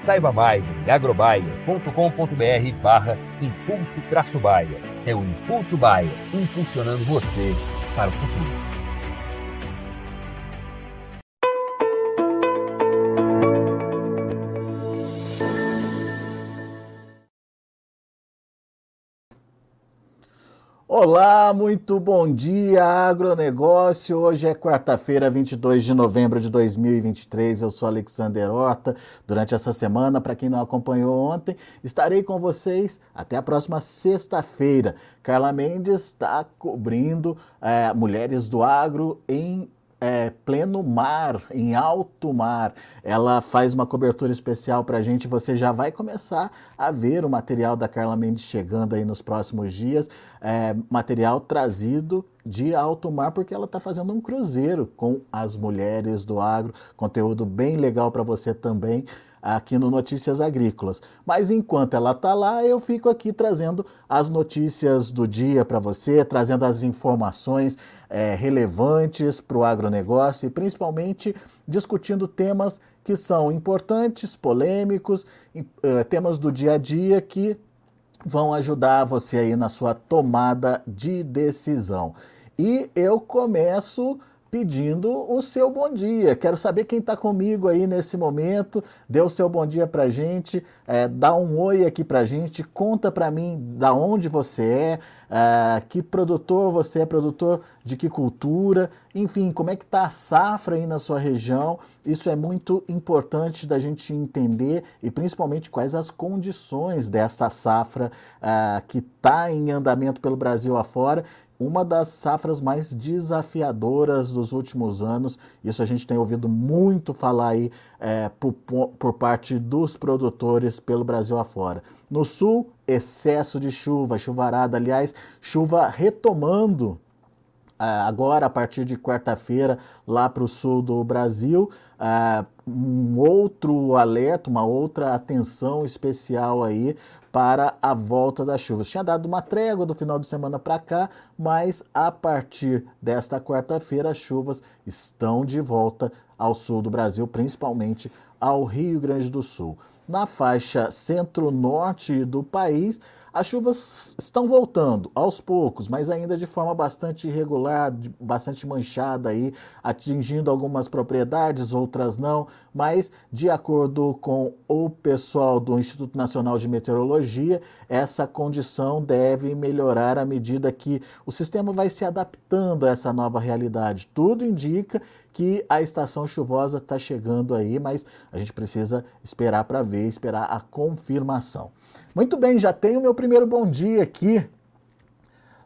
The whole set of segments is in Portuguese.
Saiba mais em agrobaia.com.br barra Impulso Traço Baia. É o Impulso Baia, impulsionando você para o futuro. Olá, muito bom dia, agronegócio. Hoje é quarta-feira, 22 de novembro de 2023. Eu sou Alexander Horta. Durante essa semana, para quem não acompanhou ontem, estarei com vocês até a próxima sexta-feira. Carla Mendes está cobrindo é, mulheres do agro em é, pleno mar, em alto mar. Ela faz uma cobertura especial para a gente. Você já vai começar a ver o material da Carla Mendes chegando aí nos próximos dias. É, material trazido de alto mar, porque ela está fazendo um cruzeiro com as mulheres do agro. Conteúdo bem legal para você também aqui no Notícias Agrícolas. Mas enquanto ela está lá, eu fico aqui trazendo as notícias do dia para você, trazendo as informações é, relevantes para o agronegócio e principalmente discutindo temas que são importantes, polêmicos, uh, temas do dia a dia que vão ajudar você aí na sua tomada de decisão. E eu começo pedindo o seu bom dia. Quero saber quem está comigo aí nesse momento. Dê o seu bom dia para gente, é, dá um oi aqui para gente, conta para mim da onde você é, é, que produtor você é, produtor de que cultura, enfim, como é que está a safra aí na sua região. Isso é muito importante da gente entender e principalmente quais as condições dessa safra é, que está em andamento pelo Brasil afora uma das safras mais desafiadoras dos últimos anos. Isso a gente tem ouvido muito falar aí é, por, por parte dos produtores pelo Brasil afora. No sul, excesso de chuva, chuvarada, aliás, chuva retomando é, agora a partir de quarta-feira lá para o sul do Brasil. É, um outro alerta, uma outra atenção especial aí para a volta das chuvas. Tinha dado uma trégua do final de semana para cá, mas a partir desta quarta-feira as chuvas estão de volta ao sul do Brasil, principalmente ao Rio Grande do Sul. Na faixa centro-norte do país, as chuvas estão voltando aos poucos, mas ainda de forma bastante irregular, bastante manchada aí, atingindo algumas propriedades, outras não, mas de acordo com o pessoal do Instituto Nacional de Meteorologia, essa condição deve melhorar à medida que o sistema vai se adaptando a essa nova realidade. Tudo indica que a estação chuvosa está chegando aí, mas a gente precisa esperar para ver, esperar a confirmação. Muito bem, já tenho meu primeiro bom dia aqui.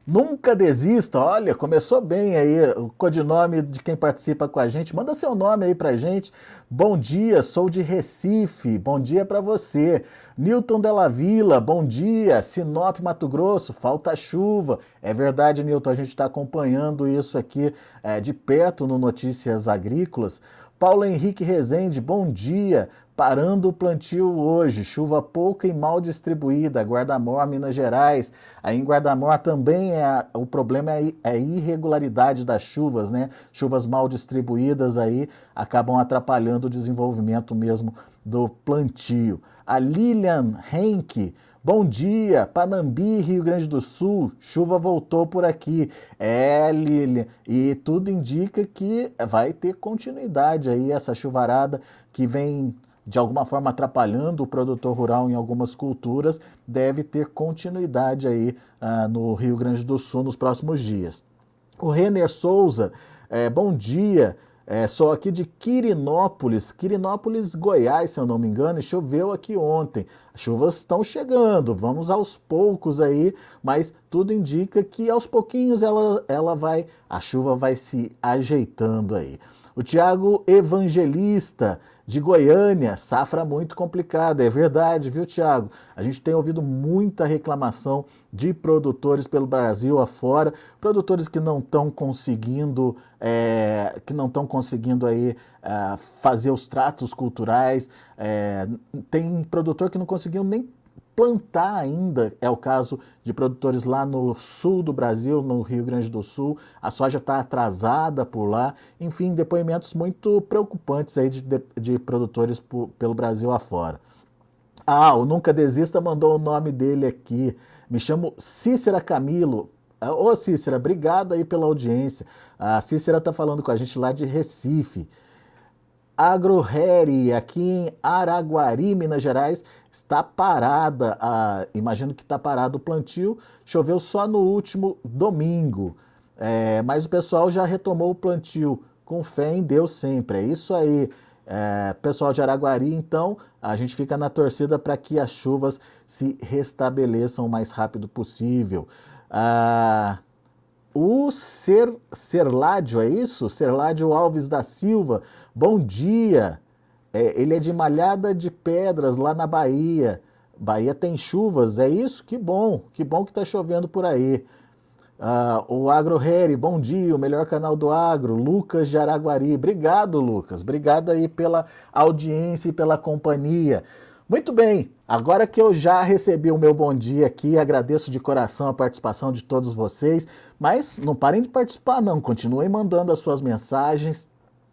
Nunca desista, olha, começou bem aí o codinome de quem participa com a gente. Manda seu nome aí pra gente. Bom dia, sou de Recife. Bom dia para você. Newton Della Vila, bom dia. Sinop, Mato Grosso, falta chuva. É verdade, Newton, a gente está acompanhando isso aqui é, de perto no Notícias Agrícolas. Paulo Henrique Rezende, bom dia. Parando o plantio hoje, chuva pouca e mal distribuída, Guardamor, Minas Gerais. Aí em Guardamor também é o problema é, é a irregularidade das chuvas, né? Chuvas mal distribuídas aí acabam atrapalhando o desenvolvimento mesmo do plantio. A Lilian Henke, Bom dia, Panambi, Rio Grande do Sul, chuva voltou por aqui. É, Lilian, e tudo indica que vai ter continuidade aí essa chuvarada que vem de alguma forma atrapalhando o produtor rural em algumas culturas, deve ter continuidade aí uh, no Rio Grande do Sul nos próximos dias. O Renner Souza, é, bom dia. É, sou aqui de Quirinópolis, Quirinópolis, Goiás, se eu não me engano, e choveu aqui ontem. As chuvas estão chegando, vamos aos poucos aí, mas tudo indica que aos pouquinhos ela, ela vai, a chuva vai se ajeitando aí. O Tiago Evangelista, de Goiânia, safra muito complicada, é verdade, viu, Tiago? A gente tem ouvido muita reclamação de produtores pelo Brasil afora, produtores que não estão conseguindo, é, que não estão conseguindo aí é, fazer os tratos culturais. É, tem produtor que não conseguiu nem plantar ainda. É o caso de produtores lá no sul do Brasil, no Rio Grande do Sul. A soja está atrasada por lá. Enfim, depoimentos muito preocupantes aí de, de, de produtores por, pelo Brasil afora. Ah, o Nunca Desista mandou o nome dele aqui. Me chamo Cícera Camilo. Ô Cícera, obrigado aí pela audiência. A Cícera está falando com a gente lá de Recife. AgroReri, aqui em Araguari, Minas Gerais, está parada. A, imagino que está parado o plantio. Choveu só no último domingo. É, mas o pessoal já retomou o plantio. Com fé em Deus sempre. É isso aí. É, pessoal de Araguari, então, a gente fica na torcida para que as chuvas se restabeleçam o mais rápido possível. Ah, o Ser, Serládio, é isso? Serládio Alves da Silva, bom dia. É, ele é de Malhada de Pedras, lá na Bahia. Bahia tem chuvas, é isso? Que bom, que bom que está chovendo por aí. Uh, o Agro Harry, bom dia, o melhor canal do agro, Lucas de Araguari. Obrigado, Lucas. Obrigado aí pela audiência e pela companhia. Muito bem, agora que eu já recebi o meu bom dia aqui, agradeço de coração a participação de todos vocês, mas não parem de participar não, continuem mandando as suas mensagens,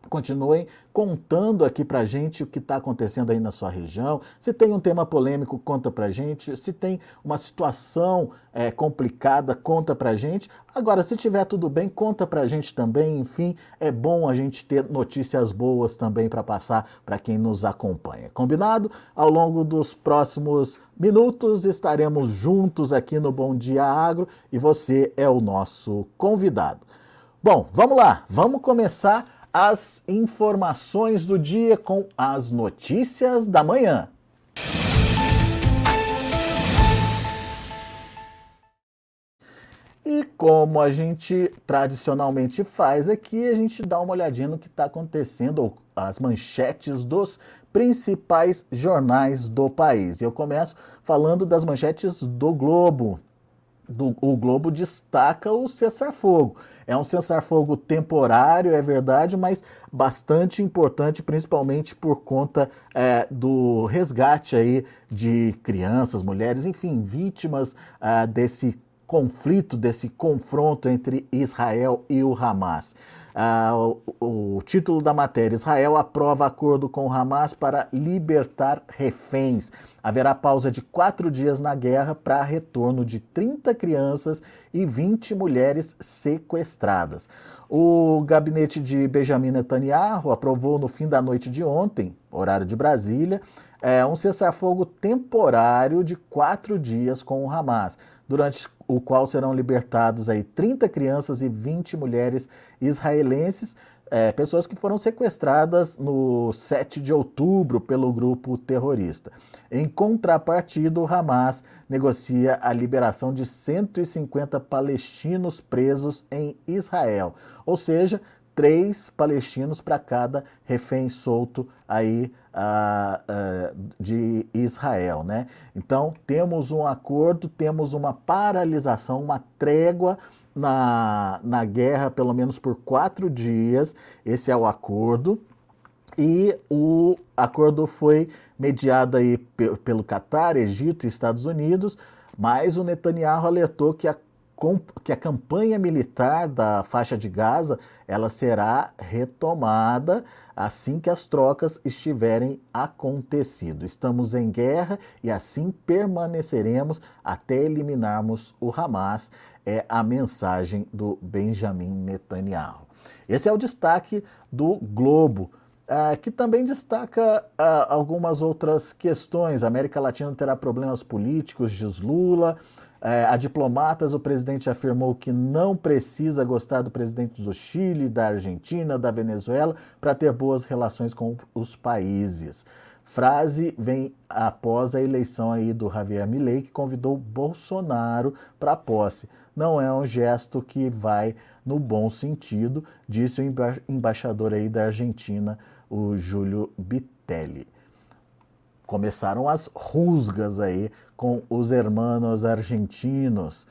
Continuem contando aqui pra gente o que está acontecendo aí na sua região. Se tem um tema polêmico, conta pra gente. Se tem uma situação é, complicada, conta pra gente. Agora, se tiver tudo bem, conta pra gente também. Enfim, é bom a gente ter notícias boas também para passar para quem nos acompanha. Combinado? Ao longo dos próximos minutos estaremos juntos aqui no Bom Dia Agro e você é o nosso convidado. Bom, vamos lá, vamos começar as informações do dia com as notícias da manhã. E como a gente tradicionalmente faz aqui, a gente dá uma olhadinha no que está acontecendo, as manchetes dos principais jornais do país. Eu começo falando das manchetes do Globo. Do, o Globo destaca o cessar-fogo. É um cessar-fogo temporário, é verdade, mas bastante importante, principalmente por conta é, do resgate aí de crianças, mulheres, enfim, vítimas é, desse conflito, desse confronto entre Israel e o Hamas. Ah, o, o, título da matéria: Israel aprova acordo com Hamas para libertar reféns. Haverá pausa de quatro dias na guerra para retorno de 30 crianças e 20 mulheres sequestradas. O gabinete de Benjamin Netanyahu aprovou no fim da noite de ontem, horário de Brasília, é, um cessar-fogo temporário de quatro dias com o Hamas durante o qual serão libertados aí 30 crianças e 20 mulheres israelenses, é, pessoas que foram sequestradas no 7 de outubro pelo grupo terrorista. Em contrapartida, o Hamas negocia a liberação de 150 palestinos presos em Israel, ou seja, três palestinos para cada refém solto aí de Israel, né? Então temos um acordo, temos uma paralisação, uma trégua na, na guerra, pelo menos por quatro dias. Esse é o acordo. E o acordo foi mediado aí pelo Catar, Egito e Estados Unidos, mas o Netanyahu alertou que a que a campanha militar da faixa de Gaza ela será retomada assim que as trocas estiverem acontecido. Estamos em guerra e assim permaneceremos até eliminarmos o Hamas. É a mensagem do Benjamin Netanyahu. Esse é o destaque do Globo. Uh, que também destaca uh, algumas outras questões. A América Latina terá problemas políticos, diz Lula. Uh, a diplomatas, o presidente afirmou que não precisa gostar do presidente do Chile, da Argentina, da Venezuela para ter boas relações com os países. Frase vem após a eleição aí do Javier Milei, que convidou Bolsonaro para a posse. Não é um gesto que vai no bom sentido, disse o emba embaixador aí da Argentina, o Júlio Bitelli. Começaram as rusgas aí com os hermanos argentinos.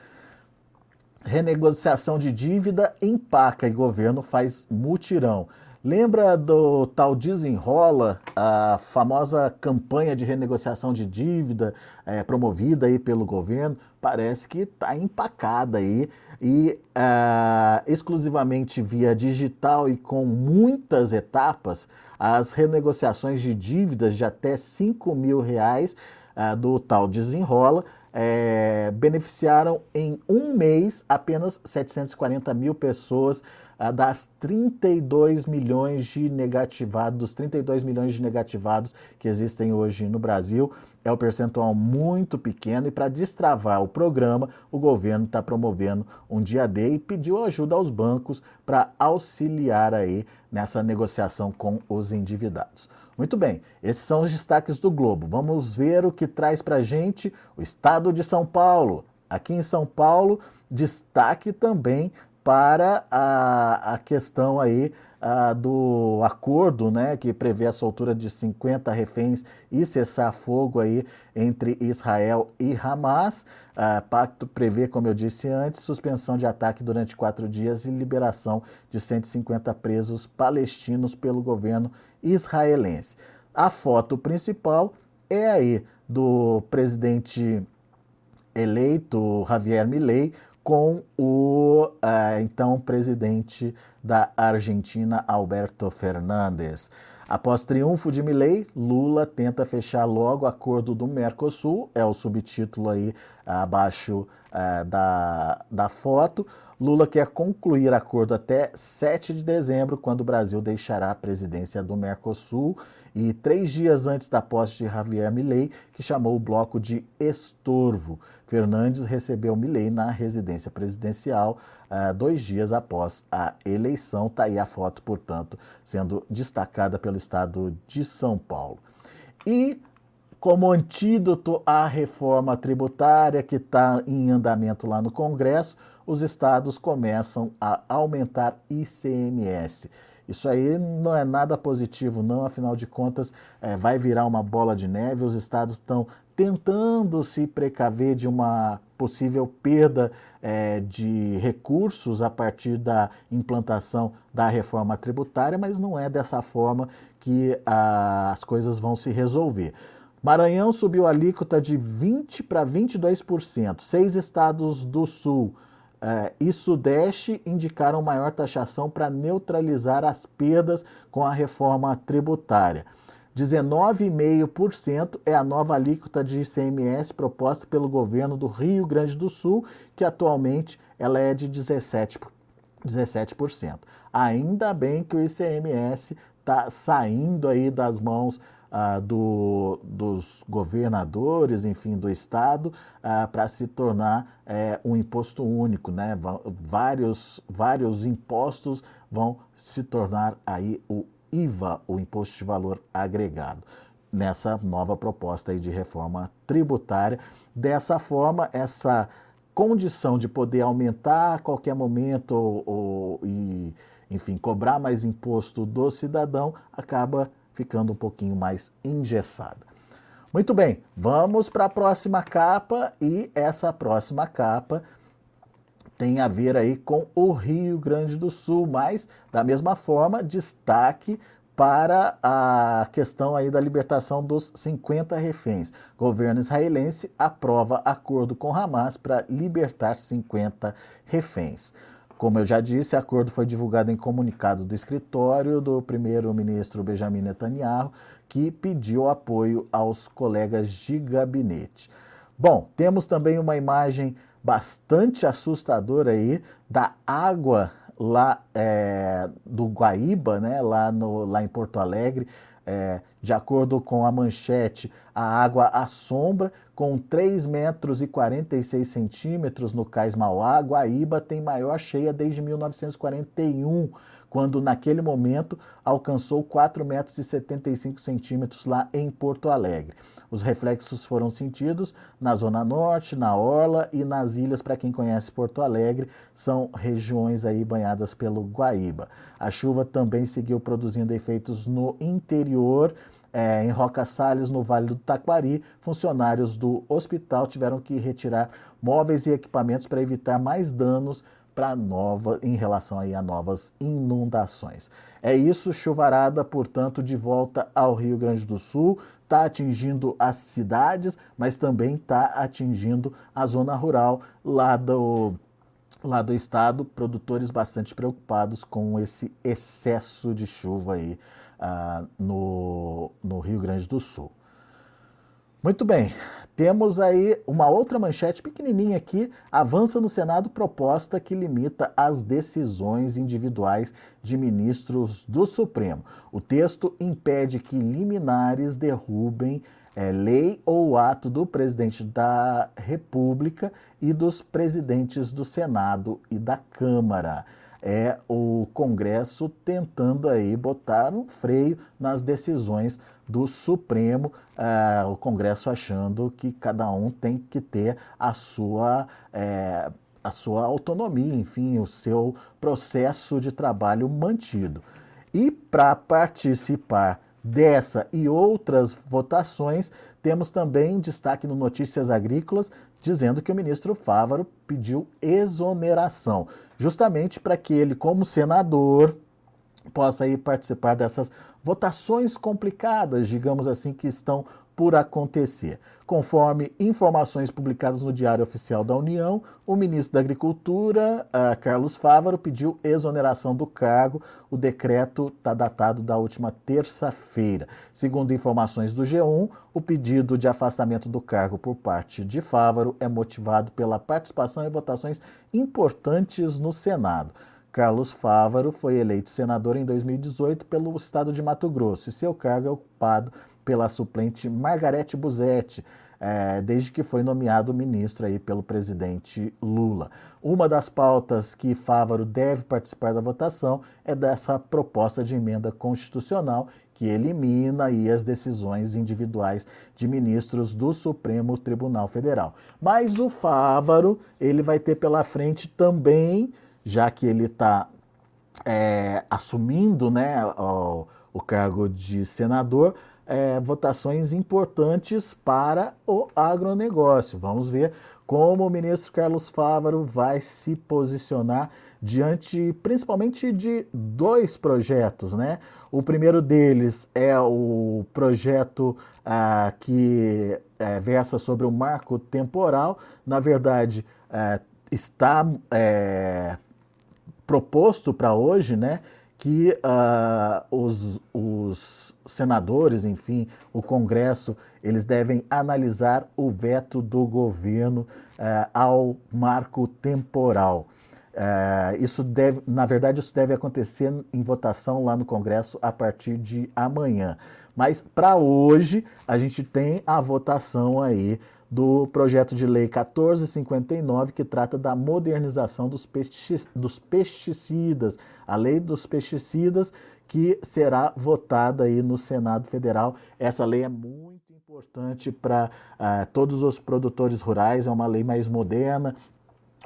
Renegociação de dívida empaca e governo faz mutirão. Lembra do tal Desenrola, a famosa campanha de renegociação de dívida é, promovida aí pelo governo? Parece que está empacada aí e uh, exclusivamente via digital e com muitas etapas, as renegociações de dívidas de até 5 mil reais uh, do tal Desenrola é, beneficiaram em um mês apenas 740 mil pessoas das 32 milhões de negativados, dos 32 milhões de negativados que existem hoje no Brasil. É um percentual muito pequeno e para destravar o programa, o governo está promovendo um dia D e pediu ajuda aos bancos para auxiliar aí nessa negociação com os endividados. Muito bem, esses são os destaques do Globo. Vamos ver o que traz para gente o estado de São Paulo. Aqui em São Paulo, destaque também para a, a questão aí a, do acordo, né, que prevê a soltura de 50 reféns e cessar fogo aí entre Israel e Hamas. O pacto prevê, como eu disse antes, suspensão de ataque durante quatro dias e liberação de 150 presos palestinos pelo governo israelense. A foto principal é aí do presidente eleito Javier Milei com o uh, então presidente da Argentina, Alberto Fernandes. Após triunfo de Milei, Lula tenta fechar logo o acordo do Mercosul, é o subtítulo aí abaixo uh, da, da foto. Lula quer concluir acordo até 7 de dezembro, quando o Brasil deixará a presidência do Mercosul e três dias antes da posse de Javier Milei, que chamou o bloco de estorvo. Fernandes recebeu Milei na residência presidencial uh, dois dias após a eleição. Está aí a foto, portanto, sendo destacada pelo estado de São Paulo. E como antídoto à reforma tributária que está em andamento lá no Congresso, os estados começam a aumentar ICMS. Isso aí não é nada positivo, não, afinal de contas, é, vai virar uma bola de neve. Os estados estão tentando se precaver de uma possível perda é, de recursos a partir da implantação da reforma tributária, mas não é dessa forma que a, as coisas vão se resolver. Maranhão subiu a alíquota de 20% para 22%. Seis estados do Sul uh, e Sudeste indicaram maior taxação para neutralizar as perdas com a reforma tributária. 19,5% é a nova alíquota de ICMS proposta pelo governo do Rio Grande do Sul, que atualmente ela é de 17%. 17%. Ainda bem que o ICMS está saindo aí das mãos ah, do, dos governadores, enfim, do Estado, ah, para se tornar eh, um imposto único. Né? Vários, vários impostos vão se tornar aí o IVA, o Imposto de Valor Agregado, nessa nova proposta aí de reforma tributária. Dessa forma, essa condição de poder aumentar a qualquer momento ou, ou, e, enfim, cobrar mais imposto do cidadão acaba ficando um pouquinho mais engessada. Muito bem, vamos para a próxima capa e essa próxima capa tem a ver aí com o Rio Grande do Sul, mas da mesma forma, destaque para a questão aí da libertação dos 50 reféns. Governo israelense aprova acordo com Hamas para libertar 50 reféns. Como eu já disse, o acordo foi divulgado em comunicado do escritório do primeiro-ministro Benjamin Netanyahu, que pediu apoio aos colegas de gabinete. Bom, temos também uma imagem bastante assustadora aí da água lá é, do Guaíba, né, lá, no, lá em Porto Alegre. É, de acordo com a manchete, a água assombra com 3 metros e 46 centímetros no Cais Mauá. Guaíba tem maior cheia desde 1941 quando naquele momento alcançou 4,75 metros e 75 centímetros lá em Porto Alegre. Os reflexos foram sentidos na Zona Norte, na Orla e nas ilhas, para quem conhece Porto Alegre, são regiões aí banhadas pelo Guaíba. A chuva também seguiu produzindo efeitos no interior, é, em Roca Salles, no Vale do Taquari, funcionários do hospital tiveram que retirar móveis e equipamentos para evitar mais danos para nova em relação aí a novas inundações. É isso, chuvarada, portanto, de volta ao Rio Grande do Sul, está atingindo as cidades, mas também está atingindo a zona rural lá do lá do estado, produtores bastante preocupados com esse excesso de chuva aí uh, no, no Rio Grande do Sul. Muito bem, temos aí uma outra manchete pequenininha aqui. Avança no Senado proposta que limita as decisões individuais de ministros do Supremo. O texto impede que liminares derrubem é, lei ou ato do presidente da República e dos presidentes do Senado e da Câmara é o Congresso tentando aí botar um freio nas decisões do Supremo, uh, o Congresso achando que cada um tem que ter a sua, é, a sua autonomia, enfim, o seu processo de trabalho mantido. E para participar dessa e outras votações, temos também destaque no Notícias Agrícolas dizendo que o ministro Fávaro pediu exoneração, justamente para que ele, como senador, possa ir participar dessas votações complicadas, digamos assim, que estão por acontecer. Conforme informações publicadas no Diário Oficial da União, o ministro da Agricultura, uh, Carlos Fávaro, pediu exoneração do cargo. O decreto está datado da última terça-feira. Segundo informações do G1, o pedido de afastamento do cargo por parte de Fávaro é motivado pela participação em votações importantes no Senado. Carlos Fávaro foi eleito senador em 2018 pelo estado de Mato Grosso e seu cargo é ocupado pela suplente Margarete Busetti, é, desde que foi nomeado ministro aí pelo presidente Lula. Uma das pautas que Fávaro deve participar da votação é dessa proposta de emenda constitucional que elimina aí as decisões individuais de ministros do Supremo Tribunal Federal. Mas o Fávaro, ele vai ter pela frente também já que ele está é, assumindo né, o, o, cargo de senador, é, votações importantes para o agronegócio. Vamos ver como o ministro Carlos Fávaro vai se posicionar diante principalmente de dois projetos. Né? O primeiro deles é o projeto ah, que é, versa sobre o marco temporal. Na verdade, é, está é, proposto para hoje, né, que uh, os, os senadores, enfim, o Congresso, eles devem analisar o veto do governo uh, ao marco temporal. Uh, isso deve, na verdade, isso deve acontecer em votação lá no Congresso a partir de amanhã. Mas para hoje a gente tem a votação aí do projeto de lei 1459, que trata da modernização dos, pesticidas, a lei dos pesticidas, que será votada aí no Senado Federal. Essa lei é muito importante para uh, eh, todos os produtores rurais, é uma lei mais moderna,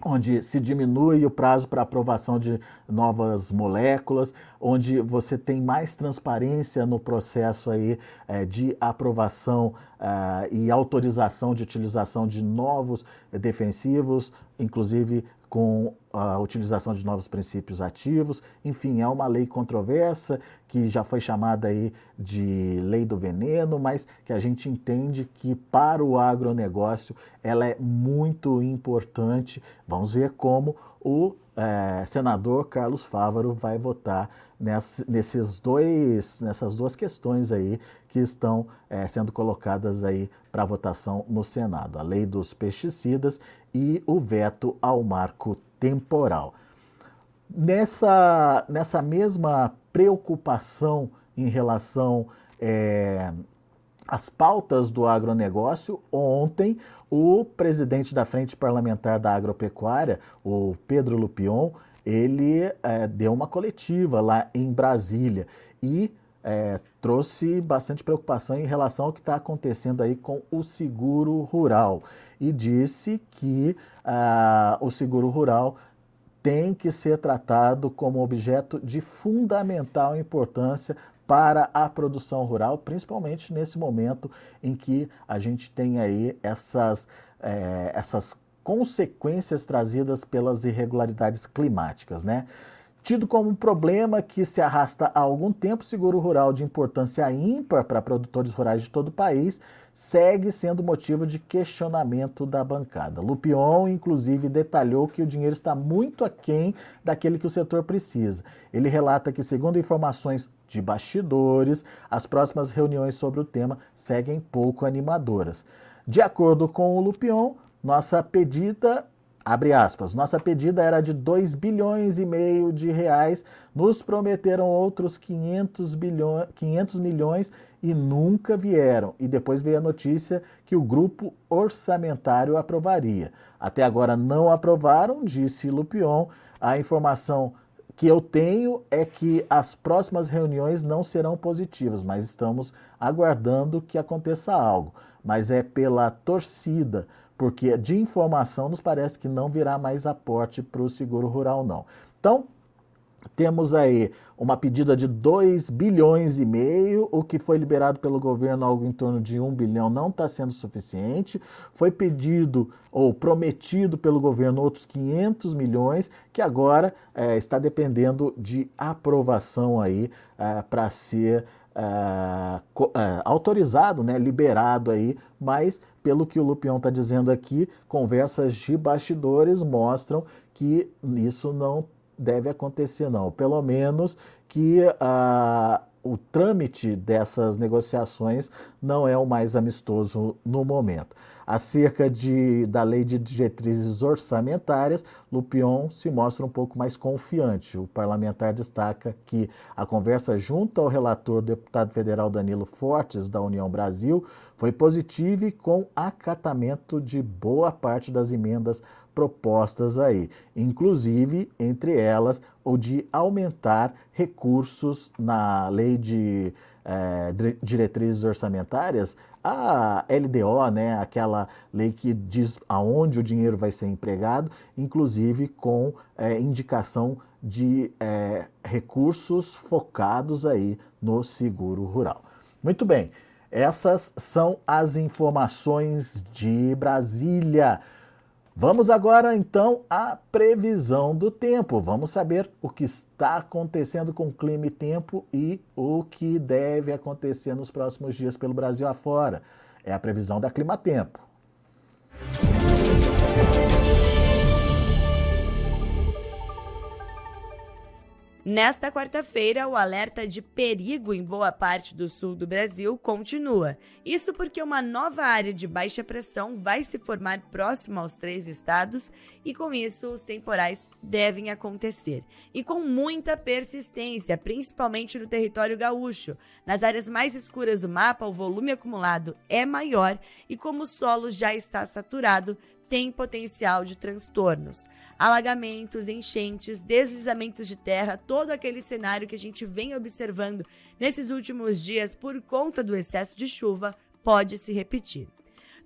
onde se diminui o prazo para aprovação de novas moléculas, onde você tem mais transparência no processo aí é, de aprovação uh, e autorização de utilização de novos defensivos, inclusive com a utilização de novos princípios ativos. Enfim, é uma lei controversa que já foi chamada aí de lei do veneno, mas que a gente entende que para o agronegócio ela é muito importante. Vamos ver como o é, senador Carlos Fávaro vai votar nesses dois, nessas duas questões aí que estão é, sendo colocadas aí para votação no Senado, a lei dos pesticidas e o veto ao marco temporal. Nessa, nessa mesma preocupação em relação é, às pautas do agronegócio, ontem o presidente da Frente Parlamentar da Agropecuária, o Pedro Lupion, ele é, deu uma coletiva lá em Brasília e é, trouxe bastante preocupação em relação ao que está acontecendo aí com o seguro rural e disse que ah, o seguro rural tem que ser tratado como objeto de fundamental importância para a produção rural, principalmente nesse momento em que a gente tem aí essas, é, essas consequências trazidas pelas irregularidades climáticas, né? Tido como um problema que se arrasta há algum tempo, o seguro rural de importância ímpar para produtores rurais de todo o país segue sendo motivo de questionamento da bancada. Lupion, inclusive, detalhou que o dinheiro está muito aquém daquele que o setor precisa. Ele relata que, segundo informações de bastidores, as próximas reuniões sobre o tema seguem pouco animadoras. De acordo com o Lupion, nossa pedida Abre aspas. Nossa pedida era de 2 bilhões e meio de reais. Nos prometeram outros 500, bilhões, 500 milhões e nunca vieram. E depois veio a notícia que o grupo orçamentário aprovaria. Até agora não aprovaram, disse Lupion. A informação que eu tenho é que as próximas reuniões não serão positivas, mas estamos aguardando que aconteça algo. Mas é pela torcida porque de informação nos parece que não virá mais aporte para o seguro rural, não. Então, temos aí uma pedida de 2 bilhões e meio, o que foi liberado pelo governo, algo em torno de 1 um bilhão, não está sendo suficiente. Foi pedido ou prometido pelo governo outros 500 milhões, que agora é, está dependendo de aprovação aí é, para ser é, é, autorizado, né, liberado aí, mas pelo que o Lupion está dizendo aqui, conversas de bastidores mostram que isso não deve acontecer, não. Pelo menos que uh, o trâmite dessas negociações não é o mais amistoso no momento. Acerca de, da lei de diretrizes orçamentárias, Lupion se mostra um pouco mais confiante. O parlamentar destaca que a conversa junto ao relator deputado federal Danilo Fortes, da União Brasil, foi positiva e com acatamento de boa parte das emendas propostas aí, inclusive entre elas o de aumentar recursos na lei de é, diretrizes orçamentárias, a LDO, né, aquela lei que diz aonde o dinheiro vai ser empregado, inclusive com é, indicação de é, recursos focados aí no seguro rural. Muito bem, essas são as informações de Brasília. Vamos agora então à previsão do tempo. Vamos saber o que está acontecendo com clima e tempo e o que deve acontecer nos próximos dias pelo Brasil afora. É a previsão da Clima Tempo. Nesta quarta-feira, o alerta de perigo em boa parte do sul do Brasil continua. Isso porque uma nova área de baixa pressão vai se formar próxima aos três estados e, com isso, os temporais devem acontecer. E com muita persistência, principalmente no território gaúcho. Nas áreas mais escuras do mapa, o volume acumulado é maior e, como o solo já está saturado, tem potencial de transtornos. Alagamentos, enchentes, deslizamentos de terra, todo aquele cenário que a gente vem observando nesses últimos dias por conta do excesso de chuva pode se repetir.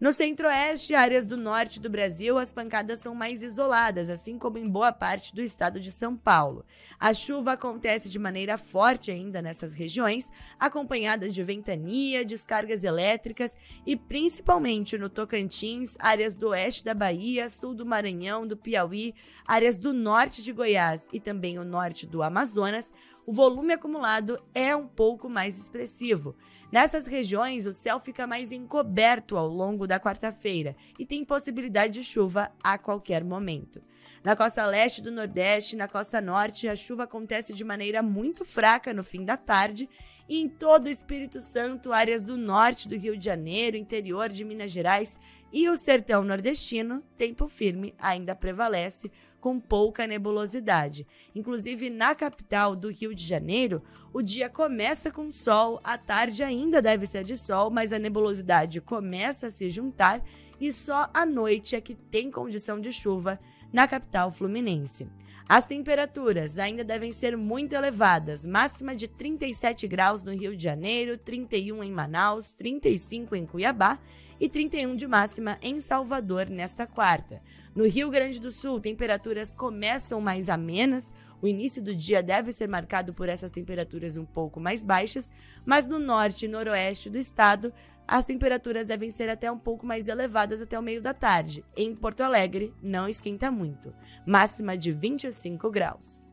No centro-oeste e áreas do norte do Brasil, as pancadas são mais isoladas, assim como em boa parte do estado de São Paulo. A chuva acontece de maneira forte ainda nessas regiões, acompanhada de ventania, descargas elétricas e principalmente no Tocantins, áreas do oeste da Bahia, sul do Maranhão, do Piauí, áreas do norte de Goiás e também o norte do Amazonas, o volume acumulado é um pouco mais expressivo. Nessas regiões, o céu fica mais encoberto ao longo da quarta-feira e tem possibilidade de chuva a qualquer momento. Na costa leste do Nordeste e na costa norte, a chuva acontece de maneira muito fraca no fim da tarde E em todo o Espírito Santo, áreas do norte do Rio de Janeiro, interior de Minas Gerais e o sertão nordestino, tempo firme ainda prevalece, com pouca nebulosidade. Inclusive na capital do Rio de Janeiro, o dia começa com sol, a tarde ainda deve ser de sol, mas a nebulosidade começa a se juntar e só à noite é que tem condição de chuva na capital fluminense. As temperaturas ainda devem ser muito elevadas, máxima de 37 graus no Rio de Janeiro, 31 em Manaus, 35 em Cuiabá e 31 de máxima em Salvador nesta quarta. No Rio Grande do Sul, temperaturas começam mais amenas. O início do dia deve ser marcado por essas temperaturas um pouco mais baixas, mas no norte e noroeste do estado, as temperaturas devem ser até um pouco mais elevadas até o meio da tarde. Em Porto Alegre, não esquenta muito, máxima de 25 graus.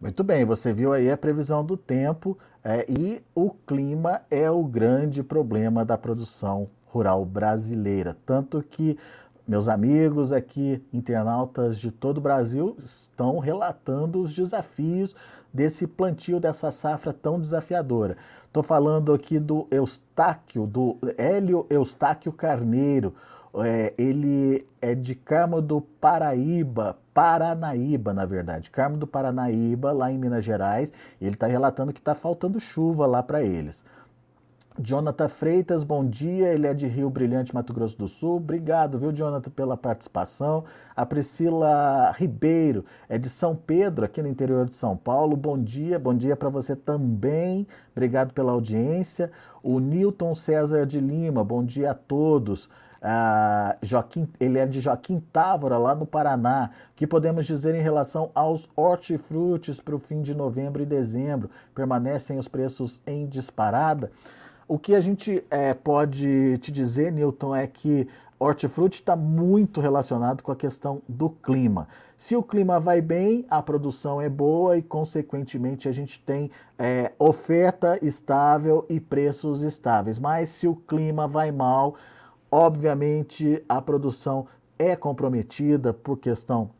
Muito bem, você viu aí a previsão do tempo é, e o clima é o grande problema da produção rural brasileira. Tanto que meus amigos aqui, internautas de todo o Brasil, estão relatando os desafios desse plantio, dessa safra tão desafiadora. Estou falando aqui do Eustáquio, do Hélio Eustáquio Carneiro. É, ele é de Carmo do Paraíba, Paranaíba, na verdade. Carmo do Paranaíba, lá em Minas Gerais. Ele está relatando que está faltando chuva lá para eles. Jonathan Freitas, bom dia. Ele é de Rio Brilhante, Mato Grosso do Sul. Obrigado, viu, Jonathan, pela participação. A Priscila Ribeiro é de São Pedro, aqui no interior de São Paulo. Bom dia, bom dia para você também. Obrigado pela audiência. O Newton César de Lima, bom dia a todos. Ah, Joaquim, ele é de Joaquim Távora, lá no Paraná. O que podemos dizer em relação aos hortifrutis para o fim de novembro e dezembro? Permanecem os preços em disparada? O que a gente é, pode te dizer, Newton, é que hortifruti está muito relacionado com a questão do clima. Se o clima vai bem, a produção é boa e, consequentemente, a gente tem é, oferta estável e preços estáveis. Mas se o clima vai mal, obviamente a produção é comprometida por questão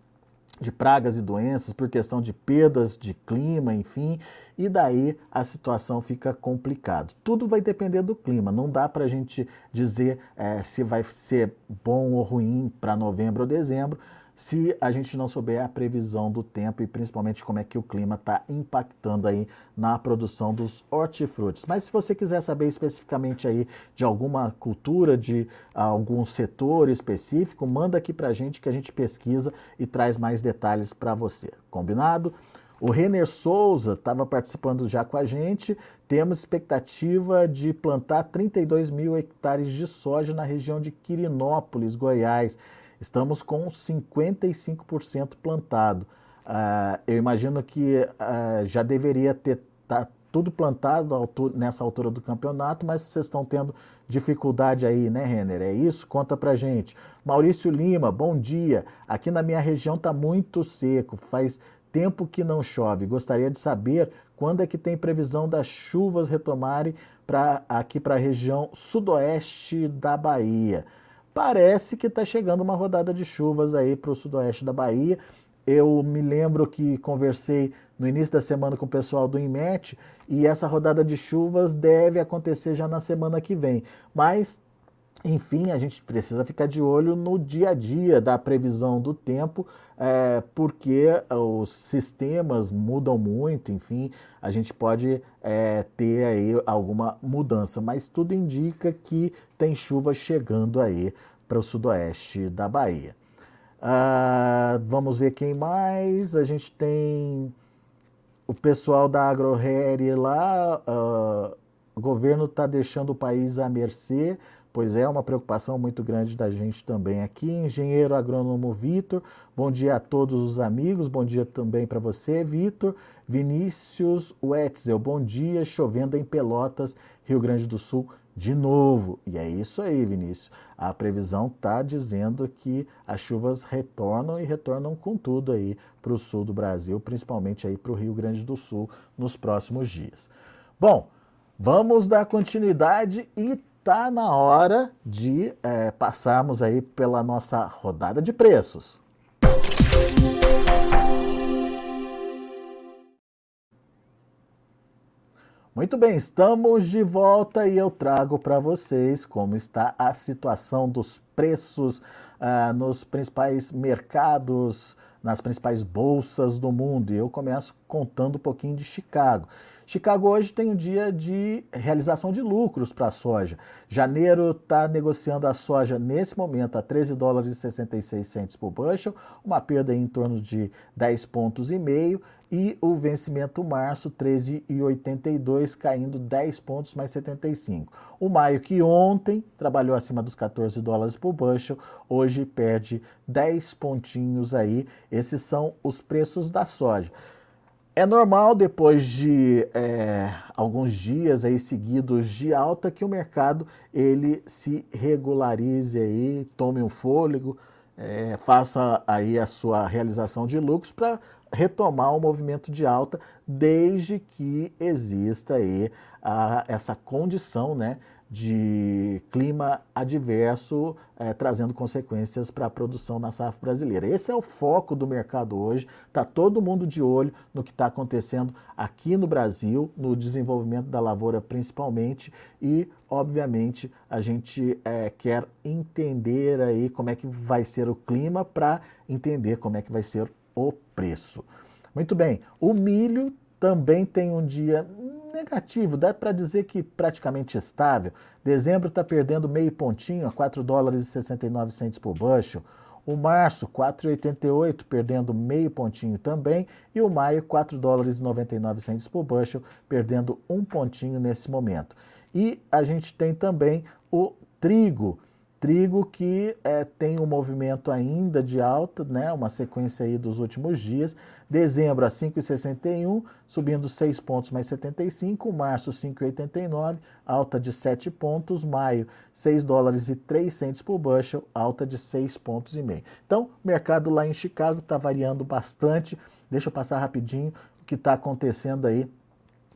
de pragas e doenças, por questão de perdas de clima, enfim, e daí a situação fica complicada. Tudo vai depender do clima, não dá para a gente dizer é, se vai ser bom ou ruim para novembro ou dezembro, se a gente não souber a previsão do tempo e principalmente como é que o clima está impactando aí na produção dos hortifrutis. Mas se você quiser saber especificamente aí de alguma cultura, de algum setor específico, manda aqui para a gente que a gente pesquisa e traz mais detalhes para você. Combinado? O Renner Souza estava participando já com a gente. Temos expectativa de plantar 32 mil hectares de soja na região de Quirinópolis, Goiás. Estamos com 55% plantado. Uh, eu imagino que uh, já deveria ter tá tudo plantado nessa altura do campeonato, mas vocês estão tendo dificuldade aí, né, Renner? É isso? Conta pra gente. Maurício Lima, bom dia. Aqui na minha região está muito seco, faz tempo que não chove. Gostaria de saber quando é que tem previsão das chuvas retomarem pra, aqui para a região sudoeste da Bahia parece que está chegando uma rodada de chuvas aí para o sudoeste da Bahia. Eu me lembro que conversei no início da semana com o pessoal do IMET e essa rodada de chuvas deve acontecer já na semana que vem. Mas enfim, a gente precisa ficar de olho no dia a dia da previsão do tempo, é, porque os sistemas mudam muito, enfim, a gente pode é, ter aí alguma mudança, mas tudo indica que tem chuva chegando aí para o sudoeste da Bahia. Ah, vamos ver quem mais. A gente tem o pessoal da AgroHere lá. Ah, o governo está deixando o país à mercê pois é uma preocupação muito grande da gente também aqui. Engenheiro agrônomo Vitor, bom dia a todos os amigos, bom dia também para você, Vitor. Vinícius Wetzel, bom dia, chovendo em Pelotas, Rio Grande do Sul, de novo. E é isso aí, Vinícius. A previsão está dizendo que as chuvas retornam e retornam com tudo aí para o sul do Brasil, principalmente aí para o Rio Grande do Sul nos próximos dias. Bom, vamos dar continuidade e está na hora de é, passarmos aí pela nossa rodada de preços. Muito bem, estamos de volta e eu trago para vocês como está a situação dos preços ah, nos principais mercados, nas principais bolsas do mundo. E eu começo contando um pouquinho de Chicago. Chicago hoje tem um dia de realização de lucros para a soja. Janeiro está negociando a soja nesse momento a 13 dólares e 66 centos por bushel, uma perda em torno de 10 pontos e meio, e o vencimento março 13,82 caindo 10 pontos mais 75. O maio que ontem trabalhou acima dos 14 dólares por bushel, hoje perde 10 pontinhos aí. Esses são os preços da soja. É normal, depois de é, alguns dias aí seguidos de alta, que o mercado ele se regularize aí, tome um fôlego, é, faça aí a sua realização de lucros para retomar o movimento de alta, desde que exista aí a, essa condição, né, de clima adverso, é, trazendo consequências para a produção na safra brasileira. Esse é o foco do mercado hoje. Está todo mundo de olho no que está acontecendo aqui no Brasil, no desenvolvimento da lavoura principalmente, e, obviamente, a gente é, quer entender aí como é que vai ser o clima para entender como é que vai ser o preço. Muito bem, o milho também tem um dia negativo, dá para dizer que praticamente estável. Dezembro está perdendo meio pontinho a 4 dólares e 69 centos por bushel. O março, 4,88, perdendo meio pontinho também. E o maio, 4 dólares e 99 centos por bushel, perdendo um pontinho nesse momento. E a gente tem também o trigo, Trigo que é, tem um movimento ainda de alta, né, uma sequência aí dos últimos dias. Dezembro a 5,61, subindo 6 pontos mais 75. Março 5,89, alta de 7 pontos. Maio 6 dólares e 3 centos por bushel, alta de 6 pontos e meio. Então, o mercado lá em Chicago está variando bastante. Deixa eu passar rapidinho o que está acontecendo aí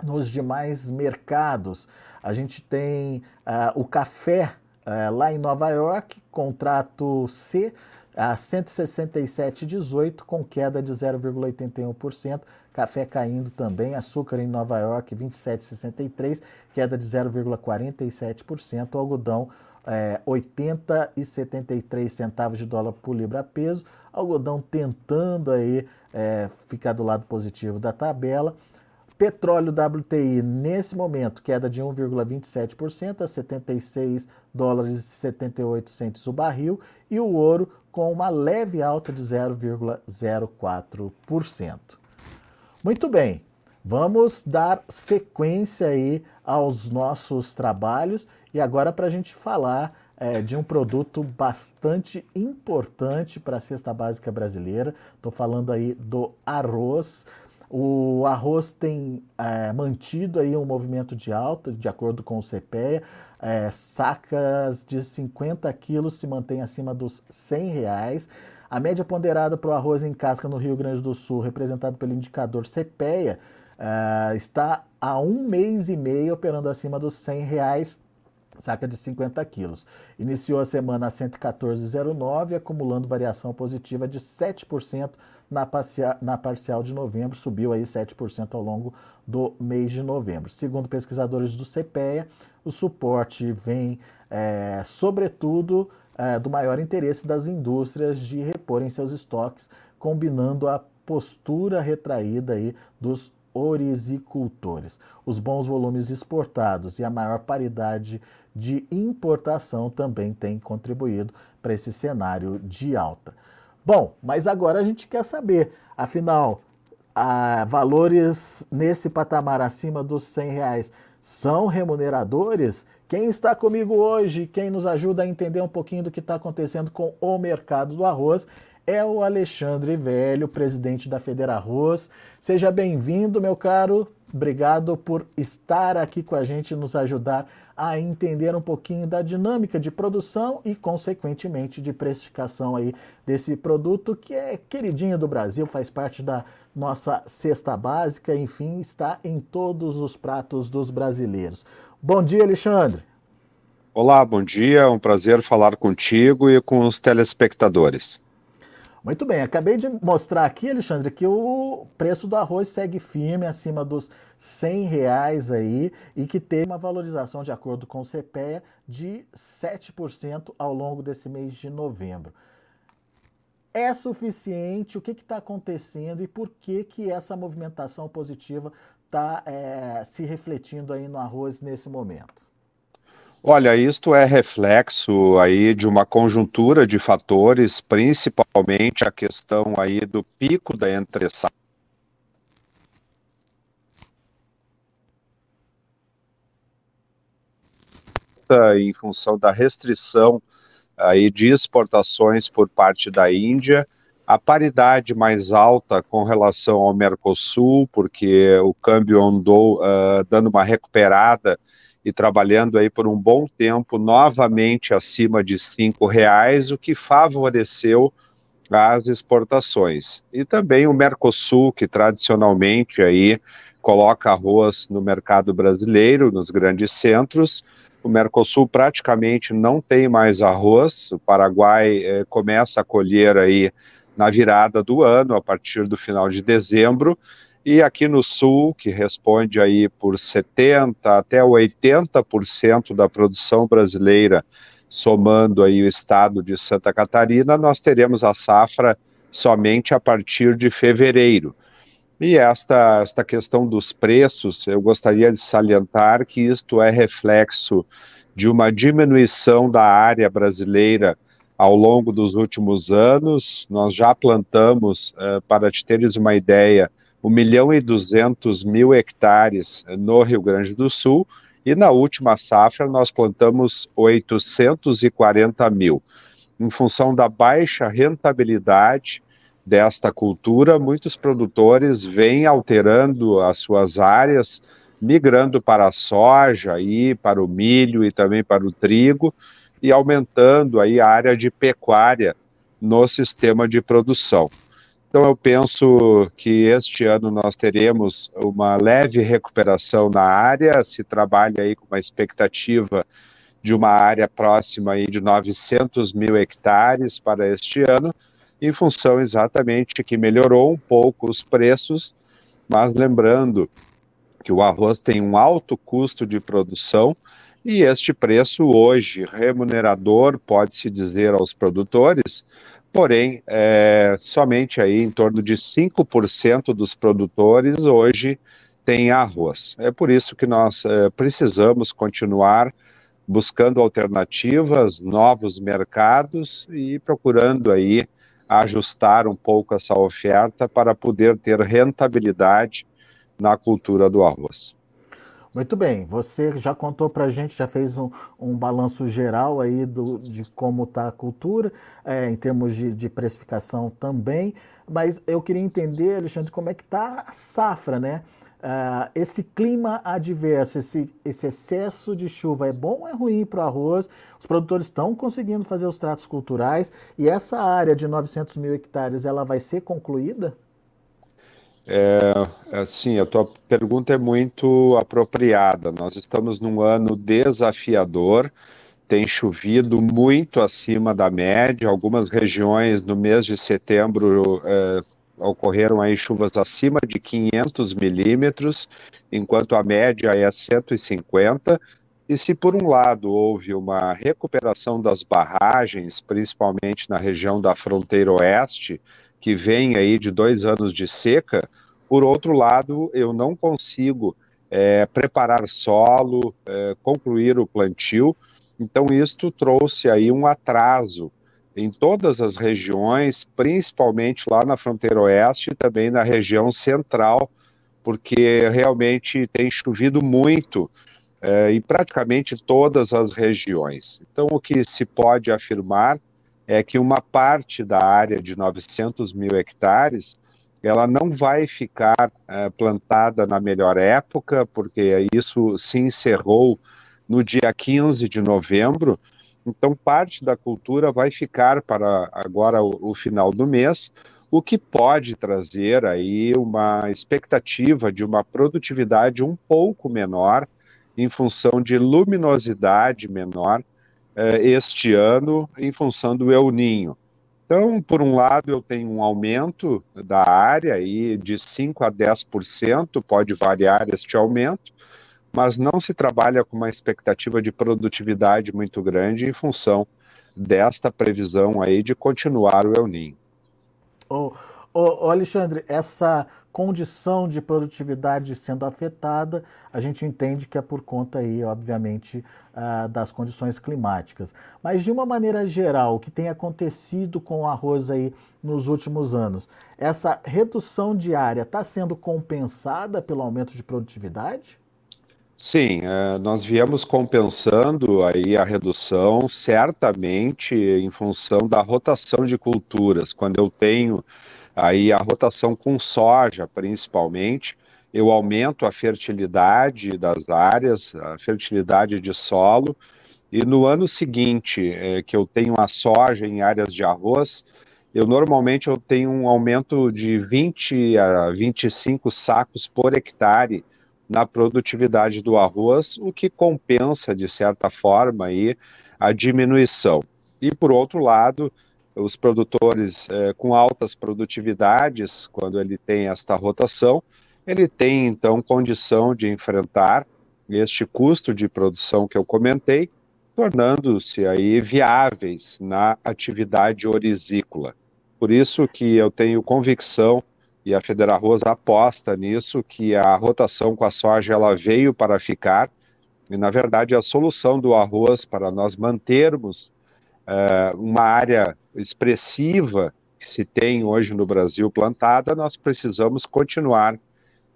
nos demais mercados. A gente tem uh, o café é, lá em Nova York, contrato C a 167,18 com queda de 0,81%. Café caindo também, açúcar em Nova York 27,63, queda de 0,47%. Algodão é, 80,73 centavos de dólar por libra peso. Algodão tentando aí é, ficar do lado positivo da tabela. Petróleo WTI, nesse momento, queda de 1,27% a 76 dólares e 78 centos o barril, e o ouro com uma leve alta de 0,04%. Muito bem, vamos dar sequência aí aos nossos trabalhos e agora para a gente falar é, de um produto bastante importante para a cesta básica brasileira. Estou falando aí do arroz. O arroz tem é, mantido aí um movimento de alta, de acordo com o CPEA. É, sacas de 50 quilos se mantém acima dos 100 reais. A média ponderada para o arroz em casca no Rio Grande do Sul, representado pelo indicador CPEA, é, está há um mês e meio operando acima dos 100 reais saca de 50 quilos. Iniciou a semana a 114,09, acumulando variação positiva de 7% na parcial, na parcial de novembro, subiu aí 7% ao longo do mês de novembro. Segundo pesquisadores do CPEA, o suporte vem, é, sobretudo, é, do maior interesse das indústrias de reporem seus estoques, combinando a postura retraída aí dos orizicultores. Os bons volumes exportados e a maior paridade de importação também têm contribuído para esse cenário de alta. Bom, mas agora a gente quer saber, afinal, a, valores nesse patamar acima dos 100 reais são remuneradores? Quem está comigo hoje, quem nos ajuda a entender um pouquinho do que está acontecendo com o mercado do arroz, é o Alexandre Velho, presidente da Federa Arroz. Seja bem-vindo, meu caro. Obrigado por estar aqui com a gente e nos ajudar a entender um pouquinho da dinâmica de produção e, consequentemente, de precificação aí desse produto que é queridinho do Brasil, faz parte da nossa cesta básica, enfim, está em todos os pratos dos brasileiros. Bom dia, Alexandre. Olá, bom dia. É um prazer falar contigo e com os telespectadores. Muito bem, acabei de mostrar aqui, Alexandre, que o preço do arroz segue firme acima dos 100 reais aí e que teve uma valorização, de acordo com o CPEA, de 7% ao longo desse mês de novembro. É suficiente? O que está acontecendo e por que, que essa movimentação positiva está é, se refletindo aí no arroz nesse momento? Olha, isto é reflexo aí de uma conjuntura de fatores, principalmente a questão aí do pico da entre em função da restrição aí de exportações por parte da Índia, a paridade mais alta com relação ao Mercosul, porque o câmbio andou uh, dando uma recuperada e trabalhando aí por um bom tempo novamente acima de cinco reais, o que favoreceu as exportações. E também o Mercosul, que tradicionalmente aí coloca arroz no mercado brasileiro, nos grandes centros. O Mercosul praticamente não tem mais arroz. O Paraguai eh, começa a colher aí na virada do ano, a partir do final de dezembro, e aqui no sul, que responde aí por 70 até 80% da produção brasileira, somando aí o estado de Santa Catarina, nós teremos a safra somente a partir de fevereiro. E esta, esta questão dos preços, eu gostaria de salientar que isto é reflexo de uma diminuição da área brasileira ao longo dos últimos anos. Nós já plantamos, uh, para te teres uma ideia, 1 milhão e 200 mil hectares no Rio Grande do Sul, e na última safra nós plantamos 840 mil. Em função da baixa rentabilidade desta cultura, muitos produtores vêm alterando as suas áreas, migrando para a soja e para o milho e também para o trigo e aumentando aí a área de pecuária no sistema de produção. Então, eu penso que este ano nós teremos uma leve recuperação na área, se trabalha aí com uma expectativa de uma área próxima aí de 900 mil hectares para este ano, em função exatamente que melhorou um pouco os preços, mas lembrando que o arroz tem um alto custo de produção e este preço hoje remunerador, pode-se dizer aos produtores, porém, é, somente aí em torno de 5% dos produtores hoje têm arroz. É por isso que nós é, precisamos continuar buscando alternativas, novos mercados e procurando aí ajustar um pouco essa oferta para poder ter rentabilidade na cultura do arroz. Muito bem, você já contou para a gente, já fez um, um balanço geral aí do, de como está a cultura, é, em termos de, de, precificação também, mas eu queria entender, Alexandre, como é que está a safra, né? Uh, esse clima adverso, esse, esse excesso de chuva é bom ou é ruim para o arroz? Os produtores estão conseguindo fazer os tratos culturais e essa área de 900 mil hectares, ela vai ser concluída? É, assim, a tua pergunta é muito apropriada. Nós estamos num ano desafiador, tem chovido muito acima da média. Algumas regiões no mês de setembro é, ocorreram aí chuvas acima de 500 milímetros, enquanto a média é 150. E se por um lado houve uma recuperação das barragens, principalmente na região da fronteira oeste, que vem aí de dois anos de seca, por outro lado, eu não consigo é, preparar solo, é, concluir o plantio, então isto trouxe aí um atraso em todas as regiões, principalmente lá na fronteira oeste e também na região central, porque realmente tem chovido muito é, em praticamente todas as regiões. Então, o que se pode afirmar é que uma parte da área de 900 mil hectares ela não vai ficar é, plantada na melhor época, porque isso se encerrou no dia 15 de novembro, então parte da cultura vai ficar para agora o, o final do mês, o que pode trazer aí uma expectativa de uma produtividade um pouco menor, em função de luminosidade menor, eh, este ano, em função do El Ninho. Então, por um lado, eu tenho um aumento da área aí de 5 a 10%, pode variar este aumento, mas não se trabalha com uma expectativa de produtividade muito grande em função desta previsão aí de continuar o El Ninho. Ô, ô, ô Alexandre, essa condição de produtividade sendo afetada, a gente entende que é por conta aí, obviamente, uh, das condições climáticas. Mas de uma maneira geral, o que tem acontecido com o arroz aí nos últimos anos, essa redução diária está sendo compensada pelo aumento de produtividade? Sim, uh, nós viemos compensando aí a redução certamente em função da rotação de culturas. Quando eu tenho aí a rotação com soja, principalmente, eu aumento a fertilidade das áreas, a fertilidade de solo, e no ano seguinte, é, que eu tenho a soja em áreas de arroz, eu normalmente eu tenho um aumento de 20 a 25 sacos por hectare na produtividade do arroz, o que compensa de certa forma aí a diminuição. E por outro lado, os produtores é, com altas produtividades, quando ele tem esta rotação, ele tem então condição de enfrentar este custo de produção que eu comentei, tornando-se aí viáveis na atividade orizícola. Por isso que eu tenho convicção e a Federal Rosa aposta nisso que a rotação com a soja ela veio para ficar e na verdade a solução do arroz para nós mantermos uh, uma área expressiva que se tem hoje no Brasil plantada, nós precisamos continuar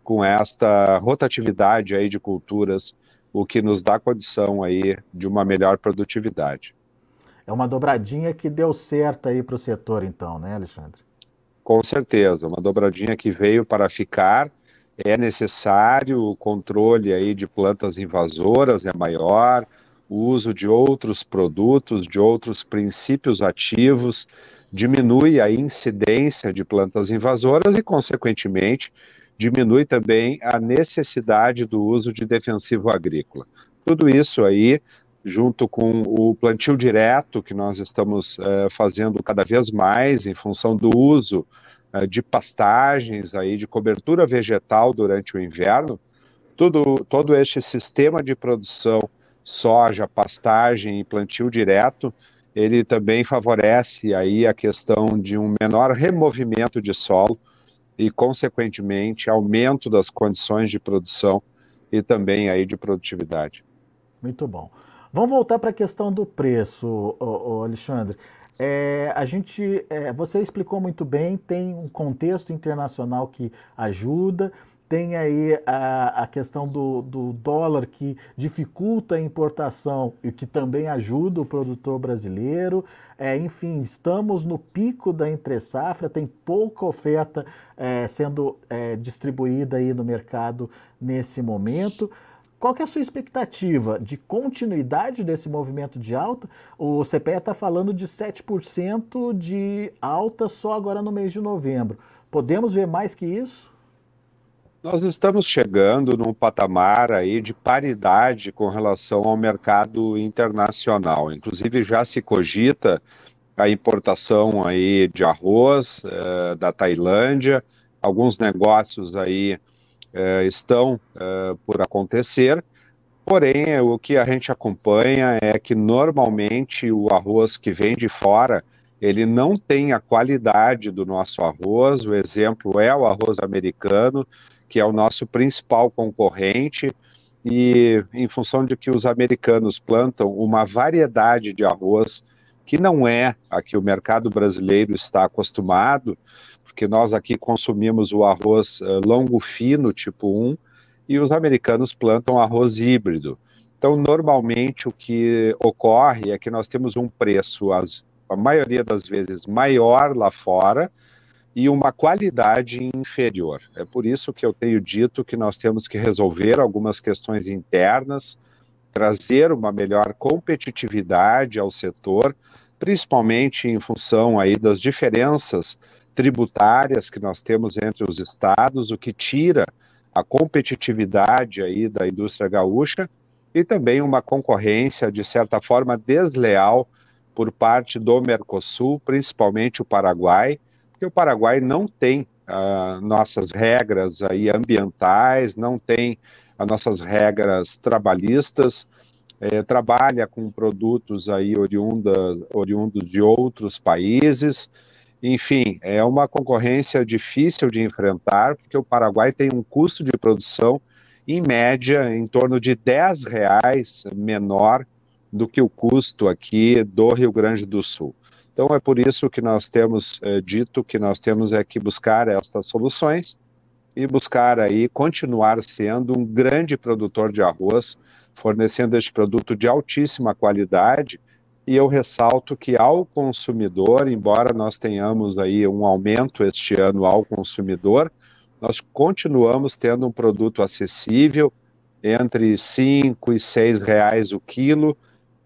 com esta rotatividade aí de culturas, o que nos dá condição aí de uma melhor produtividade. É uma dobradinha que deu certo aí para o setor, então, né, Alexandre? Com certeza, uma dobradinha que veio para ficar. É necessário o controle aí de plantas invasoras, é maior, o uso de outros produtos, de outros princípios ativos, diminui a incidência de plantas invasoras e, consequentemente, diminui também a necessidade do uso de defensivo agrícola. Tudo isso aí, junto com o plantio direto que nós estamos uh, fazendo cada vez mais em função do uso uh, de pastagens aí de cobertura vegetal durante o inverno, tudo, todo este sistema de produção soja, pastagem e plantio direto, ele também favorece aí a questão de um menor removimento de solo e, consequentemente, aumento das condições de produção e também aí de produtividade. Muito bom. Vamos voltar para a questão do preço, Alexandre. É, a gente, é, você explicou muito bem, tem um contexto internacional que ajuda, tem aí a, a questão do, do, dólar que dificulta a importação e que também ajuda o produtor brasileiro. É, enfim, estamos no pico da entre-safra, tem pouca oferta é, sendo é, distribuída aí no mercado nesse momento. Qual que é a sua expectativa de continuidade desse movimento de alta? O CPE está falando de 7% de alta só agora no mês de novembro. Podemos ver mais que isso? Nós estamos chegando num patamar aí de paridade com relação ao mercado internacional. Inclusive já se cogita a importação aí de arroz eh, da Tailândia. Alguns negócios aí eh, estão eh, por acontecer. Porém, o que a gente acompanha é que normalmente o arroz que vem de fora ele não tem a qualidade do nosso arroz. O exemplo é o arroz americano que é o nosso principal concorrente, e em função de que os americanos plantam uma variedade de arroz que não é a que o mercado brasileiro está acostumado, porque nós aqui consumimos o arroz uh, longo fino, tipo 1, e os americanos plantam arroz híbrido. Então, normalmente, o que ocorre é que nós temos um preço, as, a maioria das vezes, maior lá fora, e uma qualidade inferior. É por isso que eu tenho dito que nós temos que resolver algumas questões internas, trazer uma melhor competitividade ao setor, principalmente em função aí das diferenças tributárias que nós temos entre os estados, o que tira a competitividade aí da indústria gaúcha e também uma concorrência de certa forma desleal por parte do Mercosul, principalmente o Paraguai, porque o Paraguai não tem uh, nossas regras aí ambientais, não tem as nossas regras trabalhistas, é, trabalha com produtos aí oriundos de outros países, enfim, é uma concorrência difícil de enfrentar, porque o Paraguai tem um custo de produção, em média, em torno de 10 reais menor do que o custo aqui do Rio Grande do Sul. Então é por isso que nós temos é, dito que nós temos é que buscar estas soluções e buscar aí continuar sendo um grande produtor de arroz, fornecendo este produto de altíssima qualidade. E eu ressalto que ao consumidor, embora nós tenhamos aí um aumento este ano ao consumidor, nós continuamos tendo um produto acessível entre 5 e 6 reais o quilo,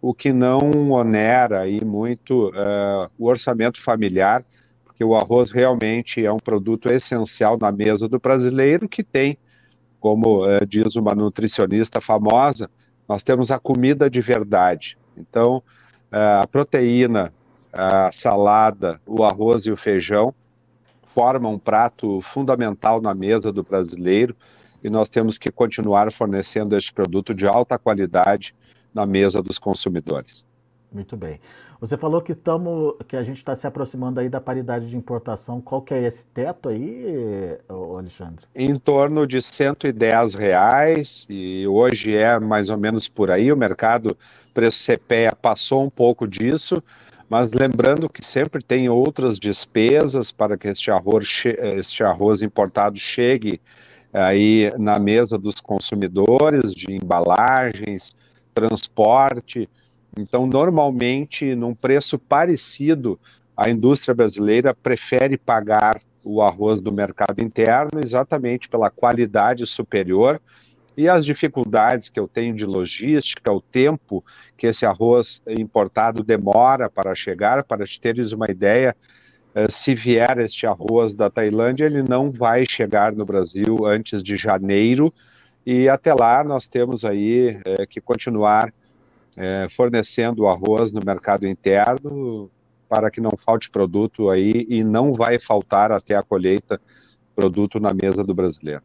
o que não onera aí muito uh, o orçamento familiar, porque o arroz realmente é um produto essencial na mesa do brasileiro que tem, como uh, diz uma nutricionista famosa, nós temos a comida de verdade. Então, uh, a proteína, a salada, o arroz e o feijão formam um prato fundamental na mesa do brasileiro e nós temos que continuar fornecendo este produto de alta qualidade na mesa dos consumidores. Muito bem. Você falou que, tamo, que a gente está se aproximando aí da paridade de importação. Qual que é esse teto aí, Alexandre? Em torno de 110 reais e hoje é mais ou menos por aí. O mercado preço CPEA passou um pouco disso, mas lembrando que sempre tem outras despesas para que este arroz, este arroz importado chegue aí na mesa dos consumidores, de embalagens, transporte. Então, normalmente, num preço parecido, a indústria brasileira prefere pagar o arroz do mercado interno exatamente pela qualidade superior e as dificuldades que eu tenho de logística, o tempo que esse arroz importado demora para chegar, para te teres uma ideia, eh, se vier este arroz da Tailândia, ele não vai chegar no Brasil antes de janeiro, e até lá nós temos aí é, que continuar é, fornecendo arroz no mercado interno para que não falte produto aí e não vai faltar até a colheita produto na mesa do brasileiro.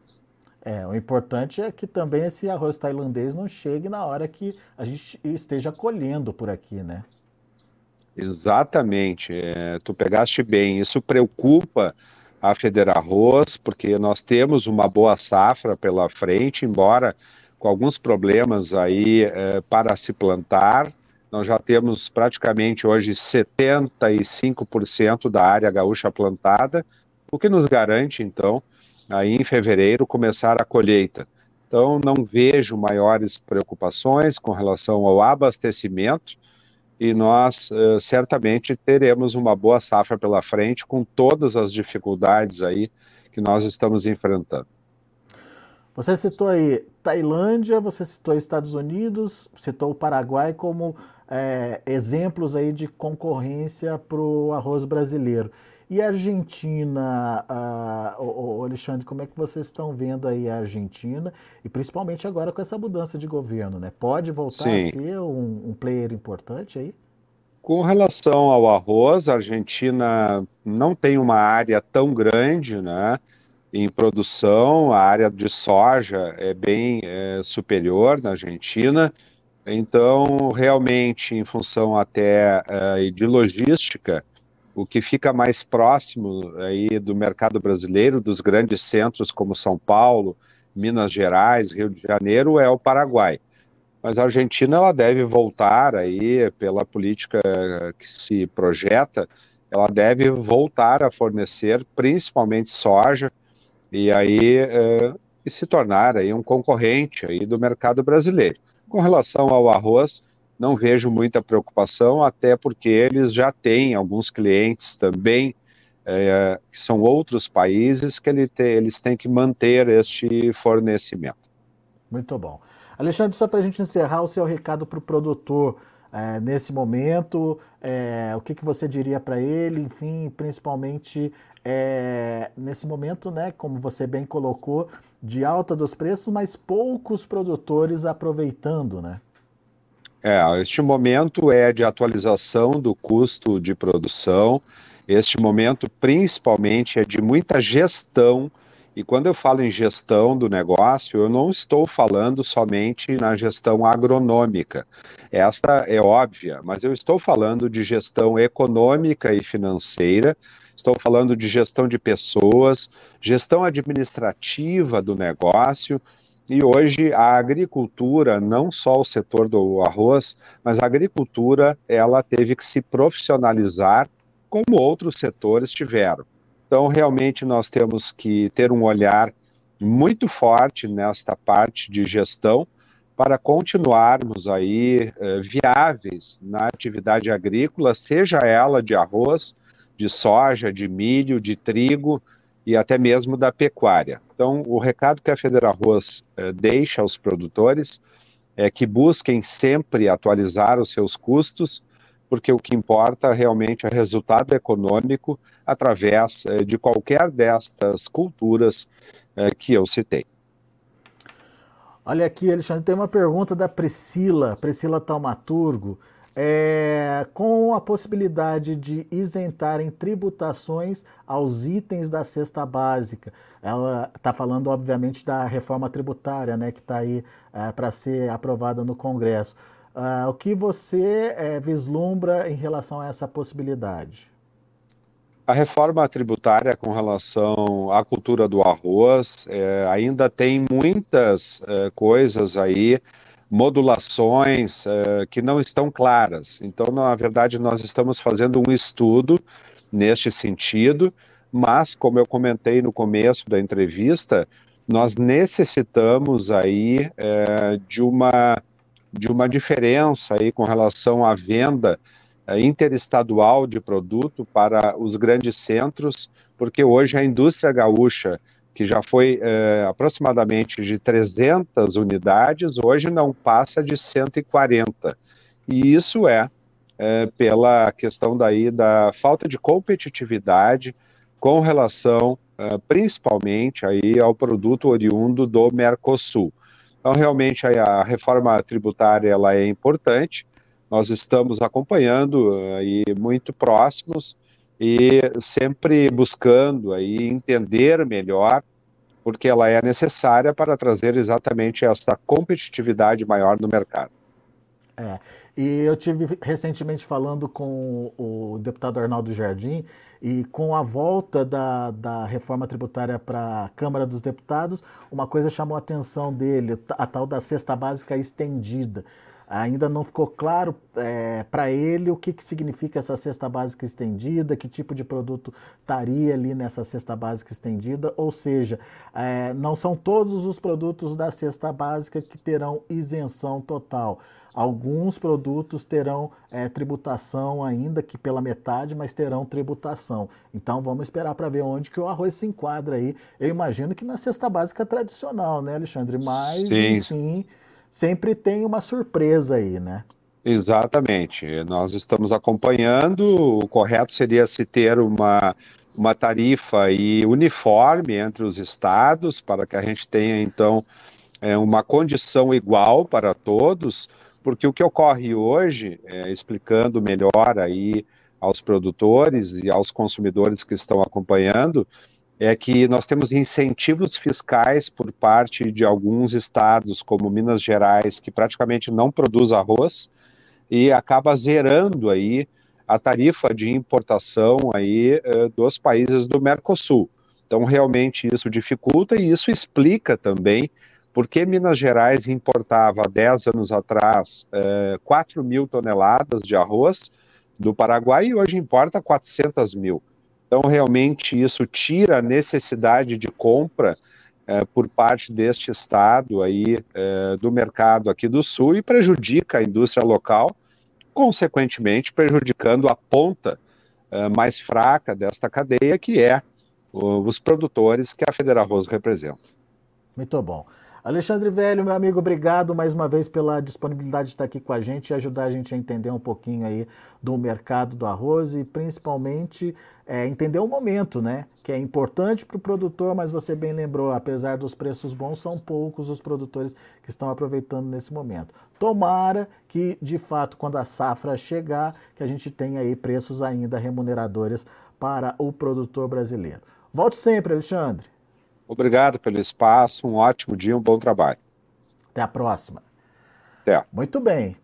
É, o importante é que também esse arroz tailandês não chegue na hora que a gente esteja colhendo por aqui, né? Exatamente. É, tu pegaste bem. Isso preocupa a Federarroz, porque nós temos uma boa safra pela frente, embora com alguns problemas aí eh, para se plantar. Nós já temos praticamente hoje 75% da área gaúcha plantada, o que nos garante, então, aí em fevereiro começar a colheita. Então, não vejo maiores preocupações com relação ao abastecimento e nós uh, certamente teremos uma boa safra pela frente com todas as dificuldades aí que nós estamos enfrentando. Você citou aí Tailândia, você citou Estados Unidos, citou o Paraguai como é, exemplos aí de concorrência para o arroz brasileiro. E a Argentina, uh, o, o Alexandre, como é que vocês estão vendo aí a Argentina? E principalmente agora com essa mudança de governo, né? Pode voltar Sim. a ser um, um player importante aí? Com relação ao arroz, a Argentina não tem uma área tão grande, né? Em produção, a área de soja é bem é, superior na Argentina. Então, realmente, em função até é, de logística, o que fica mais próximo aí do mercado brasileiro, dos grandes centros como São Paulo, Minas Gerais, Rio de Janeiro, é o Paraguai. Mas a Argentina ela deve voltar aí pela política que se projeta, ela deve voltar a fornecer principalmente soja e aí é, e se tornar aí um concorrente aí do mercado brasileiro. Com relação ao arroz, não vejo muita preocupação, até porque eles já têm alguns clientes também, é, que são outros países, que ele te, eles têm que manter este fornecimento. Muito bom. Alexandre, só para a gente encerrar o seu recado para o produtor é, nesse momento, é, o que, que você diria para ele, enfim, principalmente é, nesse momento, né, como você bem colocou, de alta dos preços, mas poucos produtores aproveitando, né? É, este momento é de atualização do custo de produção, este momento principalmente é de muita gestão, e quando eu falo em gestão do negócio, eu não estou falando somente na gestão agronômica. Esta é óbvia, mas eu estou falando de gestão econômica e financeira, estou falando de gestão de pessoas, gestão administrativa do negócio, e hoje a agricultura, não só o setor do arroz, mas a agricultura, ela teve que se profissionalizar como outros setores tiveram. Então, realmente nós temos que ter um olhar muito forte nesta parte de gestão para continuarmos aí eh, viáveis na atividade agrícola, seja ela de arroz, de soja, de milho, de trigo, e até mesmo da pecuária. Então, o recado que a Federarroz eh, deixa aos produtores é que busquem sempre atualizar os seus custos, porque o que importa realmente é resultado econômico através eh, de qualquer destas culturas eh, que eu citei. Olha aqui, Alexandre, tem uma pergunta da Priscila, Priscila Taumaturgo é, com a possibilidade de isentarem tributações aos itens da cesta básica. Ela está falando, obviamente, da reforma tributária, né, que está aí é, para ser aprovada no Congresso. Uh, o que você é, vislumbra em relação a essa possibilidade? A reforma tributária com relação à cultura do arroz é, ainda tem muitas é, coisas aí modulações uh, que não estão claras. Então, na verdade, nós estamos fazendo um estudo neste sentido, mas, como eu comentei no começo da entrevista, nós necessitamos aí uh, de uma de uma diferença aí com relação à venda uh, interestadual de produto para os grandes centros, porque hoje a indústria gaúcha que já foi é, aproximadamente de 300 unidades, hoje não passa de 140. E isso é, é pela questão daí da falta de competitividade com relação é, principalmente aí ao produto oriundo do Mercosul. Então, realmente, a reforma tributária ela é importante, nós estamos acompanhando aí muito próximos, e sempre buscando aí entender melhor, porque ela é necessária para trazer exatamente essa competitividade maior no mercado. É, e eu tive recentemente falando com o deputado Arnaldo Jardim e com a volta da, da reforma tributária para a Câmara dos Deputados, uma coisa chamou a atenção dele, a tal da cesta básica estendida. Ainda não ficou claro é, para ele o que, que significa essa cesta básica estendida, que tipo de produto estaria ali nessa cesta básica estendida, ou seja, é, não são todos os produtos da cesta básica que terão isenção total. Alguns produtos terão é, tributação ainda que pela metade, mas terão tributação. Então vamos esperar para ver onde que o arroz se enquadra aí. Eu imagino que na cesta básica tradicional, né, Alexandre? Mas, Sim. enfim sempre tem uma surpresa aí, né? Exatamente. Nós estamos acompanhando. O correto seria se ter uma, uma tarifa aí uniforme entre os estados, para que a gente tenha, então, é, uma condição igual para todos, porque o que ocorre hoje, é, explicando melhor aí aos produtores e aos consumidores que estão acompanhando, é que nós temos incentivos fiscais por parte de alguns estados, como Minas Gerais, que praticamente não produz arroz e acaba zerando aí a tarifa de importação aí uh, dos países do Mercosul. Então, realmente isso dificulta e isso explica também por que Minas Gerais importava há 10 anos atrás uh, eh, 4 mil toneladas de arroz do Paraguai e hoje importa 400 mil. Então, realmente, isso tira a necessidade de compra é, por parte deste estado aí é, do mercado aqui do sul e prejudica a indústria local, consequentemente prejudicando a ponta é, mais fraca desta cadeia, que é o, os produtores que a Federarroz representa. Muito bom. Alexandre Velho, meu amigo, obrigado mais uma vez pela disponibilidade de estar aqui com a gente e ajudar a gente a entender um pouquinho aí do mercado do arroz e principalmente é, entender o momento, né? Que é importante para o produtor, mas você bem lembrou, apesar dos preços bons, são poucos os produtores que estão aproveitando nesse momento. Tomara que, de fato, quando a safra chegar, que a gente tenha aí preços ainda remuneradores para o produtor brasileiro. Volte sempre, Alexandre. Obrigado pelo espaço, um ótimo dia, um bom trabalho. Até a próxima. Até. Muito bem.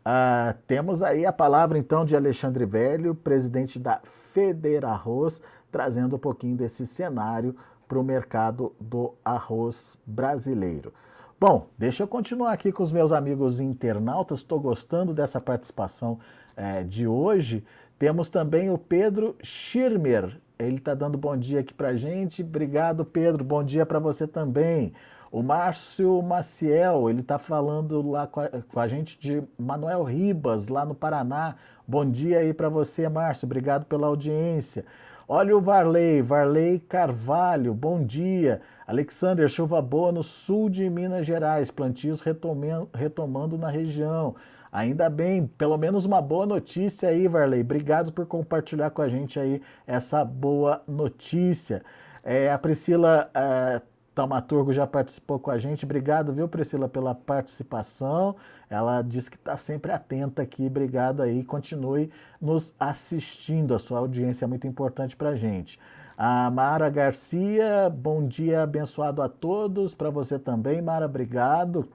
Uh, temos aí a palavra então de Alexandre Velho, presidente da Federarroz, trazendo um pouquinho desse cenário para o mercado do arroz brasileiro. Bom, deixa eu continuar aqui com os meus amigos internautas, estou gostando dessa participação é, de hoje. Temos também o Pedro Schirmer, ele está dando bom dia aqui para gente. Obrigado, Pedro. Bom dia para você também. O Márcio Maciel, ele está falando lá com a, com a, gente de Manuel Ribas, lá no Paraná. Bom dia aí para você, Márcio. Obrigado pela audiência. Olha o Varley, Varley Carvalho, bom dia. Alexander, chuva boa no sul de Minas Gerais, plantios retomando, retomando na região. Ainda bem, pelo menos uma boa notícia aí, Varley. Obrigado por compartilhar com a gente aí essa boa notícia. É, a Priscila é, Taumaturgo já participou com a gente. Obrigado, viu, Priscila, pela participação. Ela disse que está sempre atenta aqui. Obrigado aí. Continue nos assistindo. A sua audiência é muito importante para a gente. A Mara Garcia, bom dia abençoado a todos. Para você também, Mara, obrigado.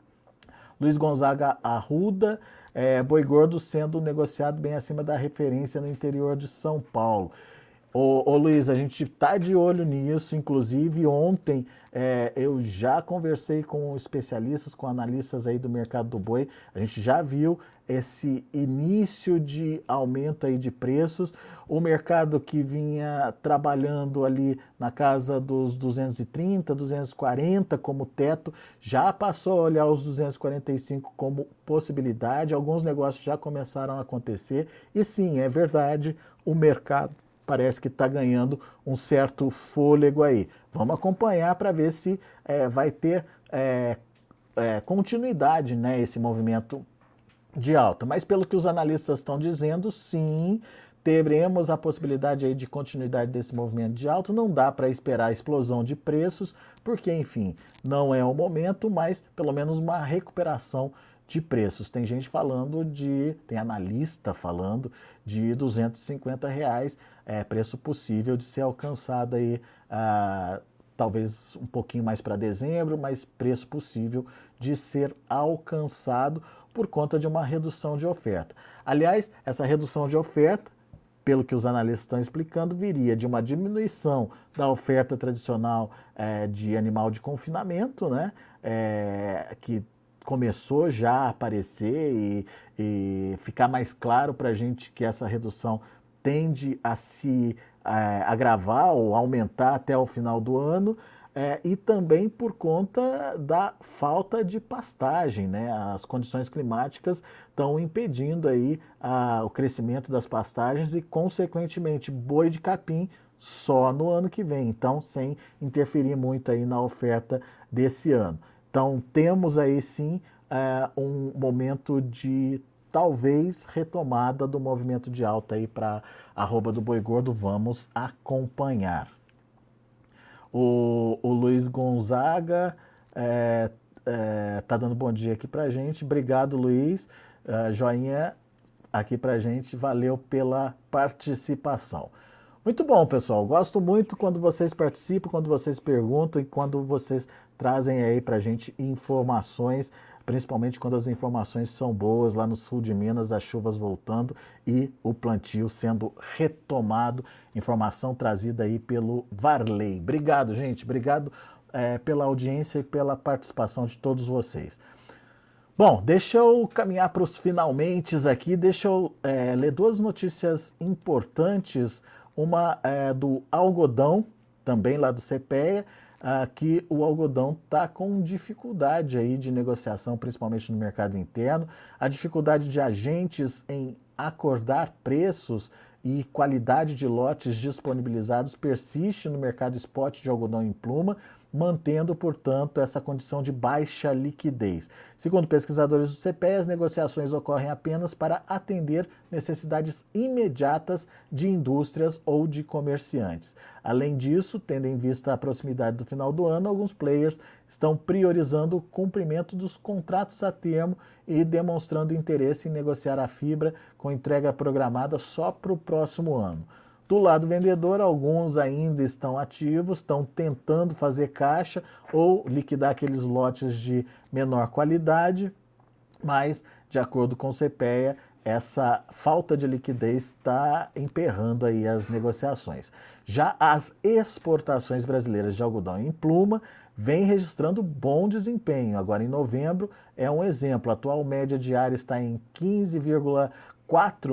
Luiz Gonzaga Arruda, é, boi gordo sendo negociado bem acima da referência no interior de São Paulo. Ô, ô Luiz, a gente está de olho nisso, inclusive ontem é, eu já conversei com especialistas, com analistas aí do mercado do boi, a gente já viu esse início de aumento aí de preços, o mercado que vinha trabalhando ali na casa dos 230, 240 como teto, já passou a olhar os 245 como possibilidade, alguns negócios já começaram a acontecer, e sim, é verdade, o mercado parece que está ganhando um certo fôlego aí. Vamos acompanhar para ver se é, vai ter é, é, continuidade né, esse movimento de alta. Mas pelo que os analistas estão dizendo, sim, teremos a possibilidade aí de continuidade desse movimento de alta. Não dá para esperar a explosão de preços, porque, enfim, não é o momento, mas pelo menos uma recuperação de preços. Tem gente falando de, tem analista falando de 250 reais, é, preço possível de ser alcançado aí, ah, talvez um pouquinho mais para dezembro, mas preço possível de ser alcançado por conta de uma redução de oferta. Aliás, essa redução de oferta, pelo que os analistas estão explicando, viria de uma diminuição da oferta tradicional é, de animal de confinamento, né? É, que começou já a aparecer e, e ficar mais claro para a gente que essa redução tende a se é, agravar ou aumentar até o final do ano. É, e também por conta da falta de pastagem, né? As condições climáticas estão impedindo aí a, o crescimento das pastagens e, consequentemente, boi de capim só no ano que vem, então sem interferir muito aí na oferta desse ano. Então, temos aí sim é, um momento de talvez retomada do movimento de alta aí para arroba do boi gordo. Vamos acompanhar. O, o Luiz Gonzaga é, é, tá dando bom dia aqui para gente. Obrigado, Luiz. É, joinha aqui para gente. Valeu pela participação. Muito bom, pessoal. Gosto muito quando vocês participam, quando vocês perguntam e quando vocês trazem aí para a gente informações, principalmente quando as informações são boas lá no sul de Minas, as chuvas voltando e o plantio sendo retomado. Informação trazida aí pelo Varley. Obrigado, gente. Obrigado é, pela audiência e pela participação de todos vocês. Bom, deixa eu caminhar para os finalmente aqui. Deixa eu é, ler duas notícias importantes uma é do algodão, também lá do CPEA, ah, que o algodão está com dificuldade aí de negociação, principalmente no mercado interno, a dificuldade de agentes em acordar preços e qualidade de lotes disponibilizados persiste no mercado spot de algodão em pluma, mantendo, portanto, essa condição de baixa liquidez. Segundo pesquisadores do CPE, as negociações ocorrem apenas para atender necessidades imediatas de indústrias ou de comerciantes. Além disso, tendo em vista a proximidade do final do ano, alguns players estão priorizando o cumprimento dos contratos a termo e demonstrando interesse em negociar a fibra com entrega programada só para o próximo ano. Do lado vendedor, alguns ainda estão ativos, estão tentando fazer caixa ou liquidar aqueles lotes de menor qualidade, mas, de acordo com o CPEA, essa falta de liquidez está emperrando aí as negociações. Já as exportações brasileiras de algodão em pluma vêm registrando bom desempenho. Agora, em novembro, é um exemplo. A atual média diária está em 15,4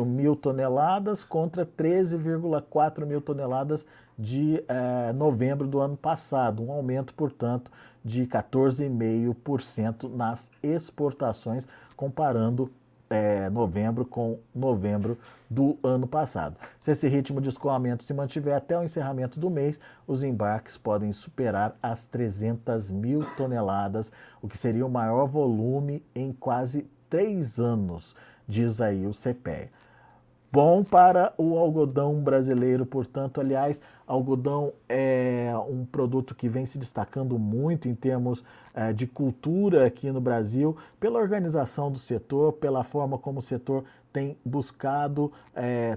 mil toneladas contra 13,4 mil toneladas de eh, novembro do ano passado. Um aumento, portanto, de 14,5% nas exportações, comparando é, novembro com novembro do ano passado. Se esse ritmo de escoamento se mantiver até o encerramento do mês, os embarques podem superar as 300 mil toneladas, o que seria o maior volume em quase três anos, diz aí o CPE bom para o algodão brasileiro, portanto, aliás, algodão é um produto que vem se destacando muito em termos é, de cultura aqui no Brasil, pela organização do setor, pela forma como o setor tem buscado é,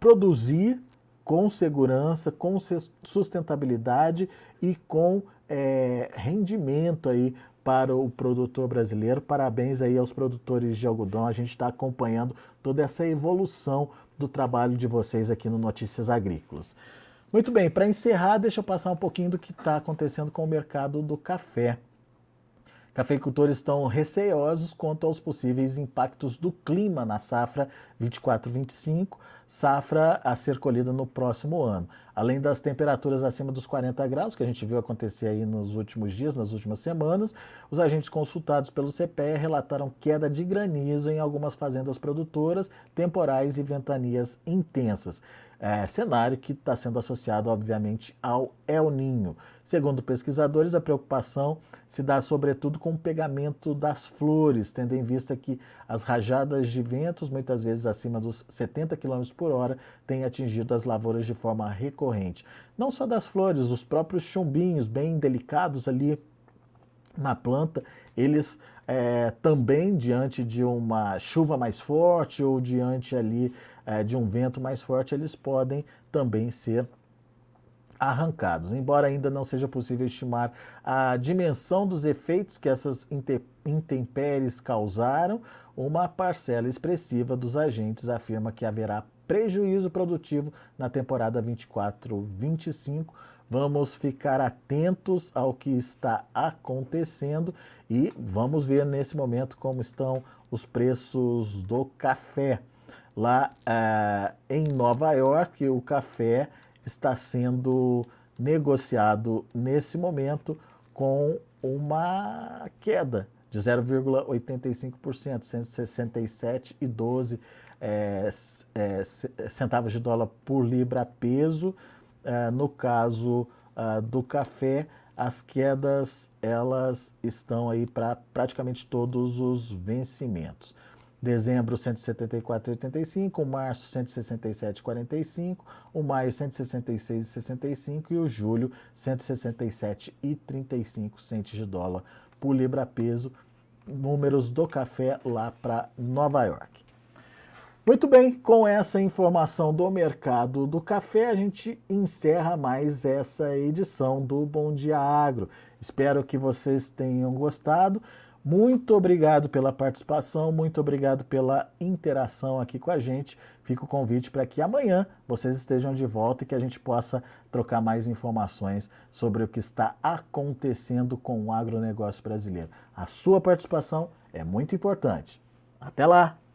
produzir com segurança, com sustentabilidade e com é, rendimento aí para o produtor brasileiro. Parabéns aí aos produtores de algodão. A gente está acompanhando toda essa evolução do trabalho de vocês aqui no Notícias Agrícolas. Muito bem, para encerrar, deixa eu passar um pouquinho do que está acontecendo com o mercado do café. Cafeicultores estão receosos quanto aos possíveis impactos do clima na safra 24-25, safra a ser colhida no próximo ano. Além das temperaturas acima dos 40 graus, que a gente viu acontecer aí nos últimos dias, nas últimas semanas, os agentes consultados pelo CPE relataram queda de granizo em algumas fazendas produtoras, temporais e ventanias intensas é, cenário que está sendo associado, obviamente, ao El Ninho. Segundo pesquisadores, a preocupação se dá sobretudo com o pegamento das flores, tendo em vista que as rajadas de ventos, muitas vezes acima dos 70 km por hora, têm atingido as lavouras de forma recorrente. Não só das flores, os próprios chumbinhos, bem delicados ali na planta, eles é, também diante de uma chuva mais forte ou diante ali é, de um vento mais forte, eles podem também ser arrancados. Embora ainda não seja possível estimar a dimensão dos efeitos que essas intempéries causaram, uma parcela expressiva dos agentes afirma que haverá prejuízo produtivo na temporada 24-25 Vamos ficar atentos ao que está acontecendo e vamos ver nesse momento como estão os preços do café. Lá uh, em Nova York, o café está sendo negociado nesse momento com uma queda de 0,85%, 167,12 é, é, centavos de dólar por libra peso. É, no caso uh, do café, as quedas elas estão aí para praticamente todos os vencimentos. Dezembro 174,85, março 167,45, o maio 166,65 e o julho 167,35 centos de dólar por libra peso. Números do café lá para Nova York. Muito bem, com essa informação do mercado do café, a gente encerra mais essa edição do Bom Dia Agro. Espero que vocês tenham gostado. Muito obrigado pela participação, muito obrigado pela interação aqui com a gente. Fica o convite para que amanhã vocês estejam de volta e que a gente possa trocar mais informações sobre o que está acontecendo com o agronegócio brasileiro. A sua participação é muito importante. Até lá!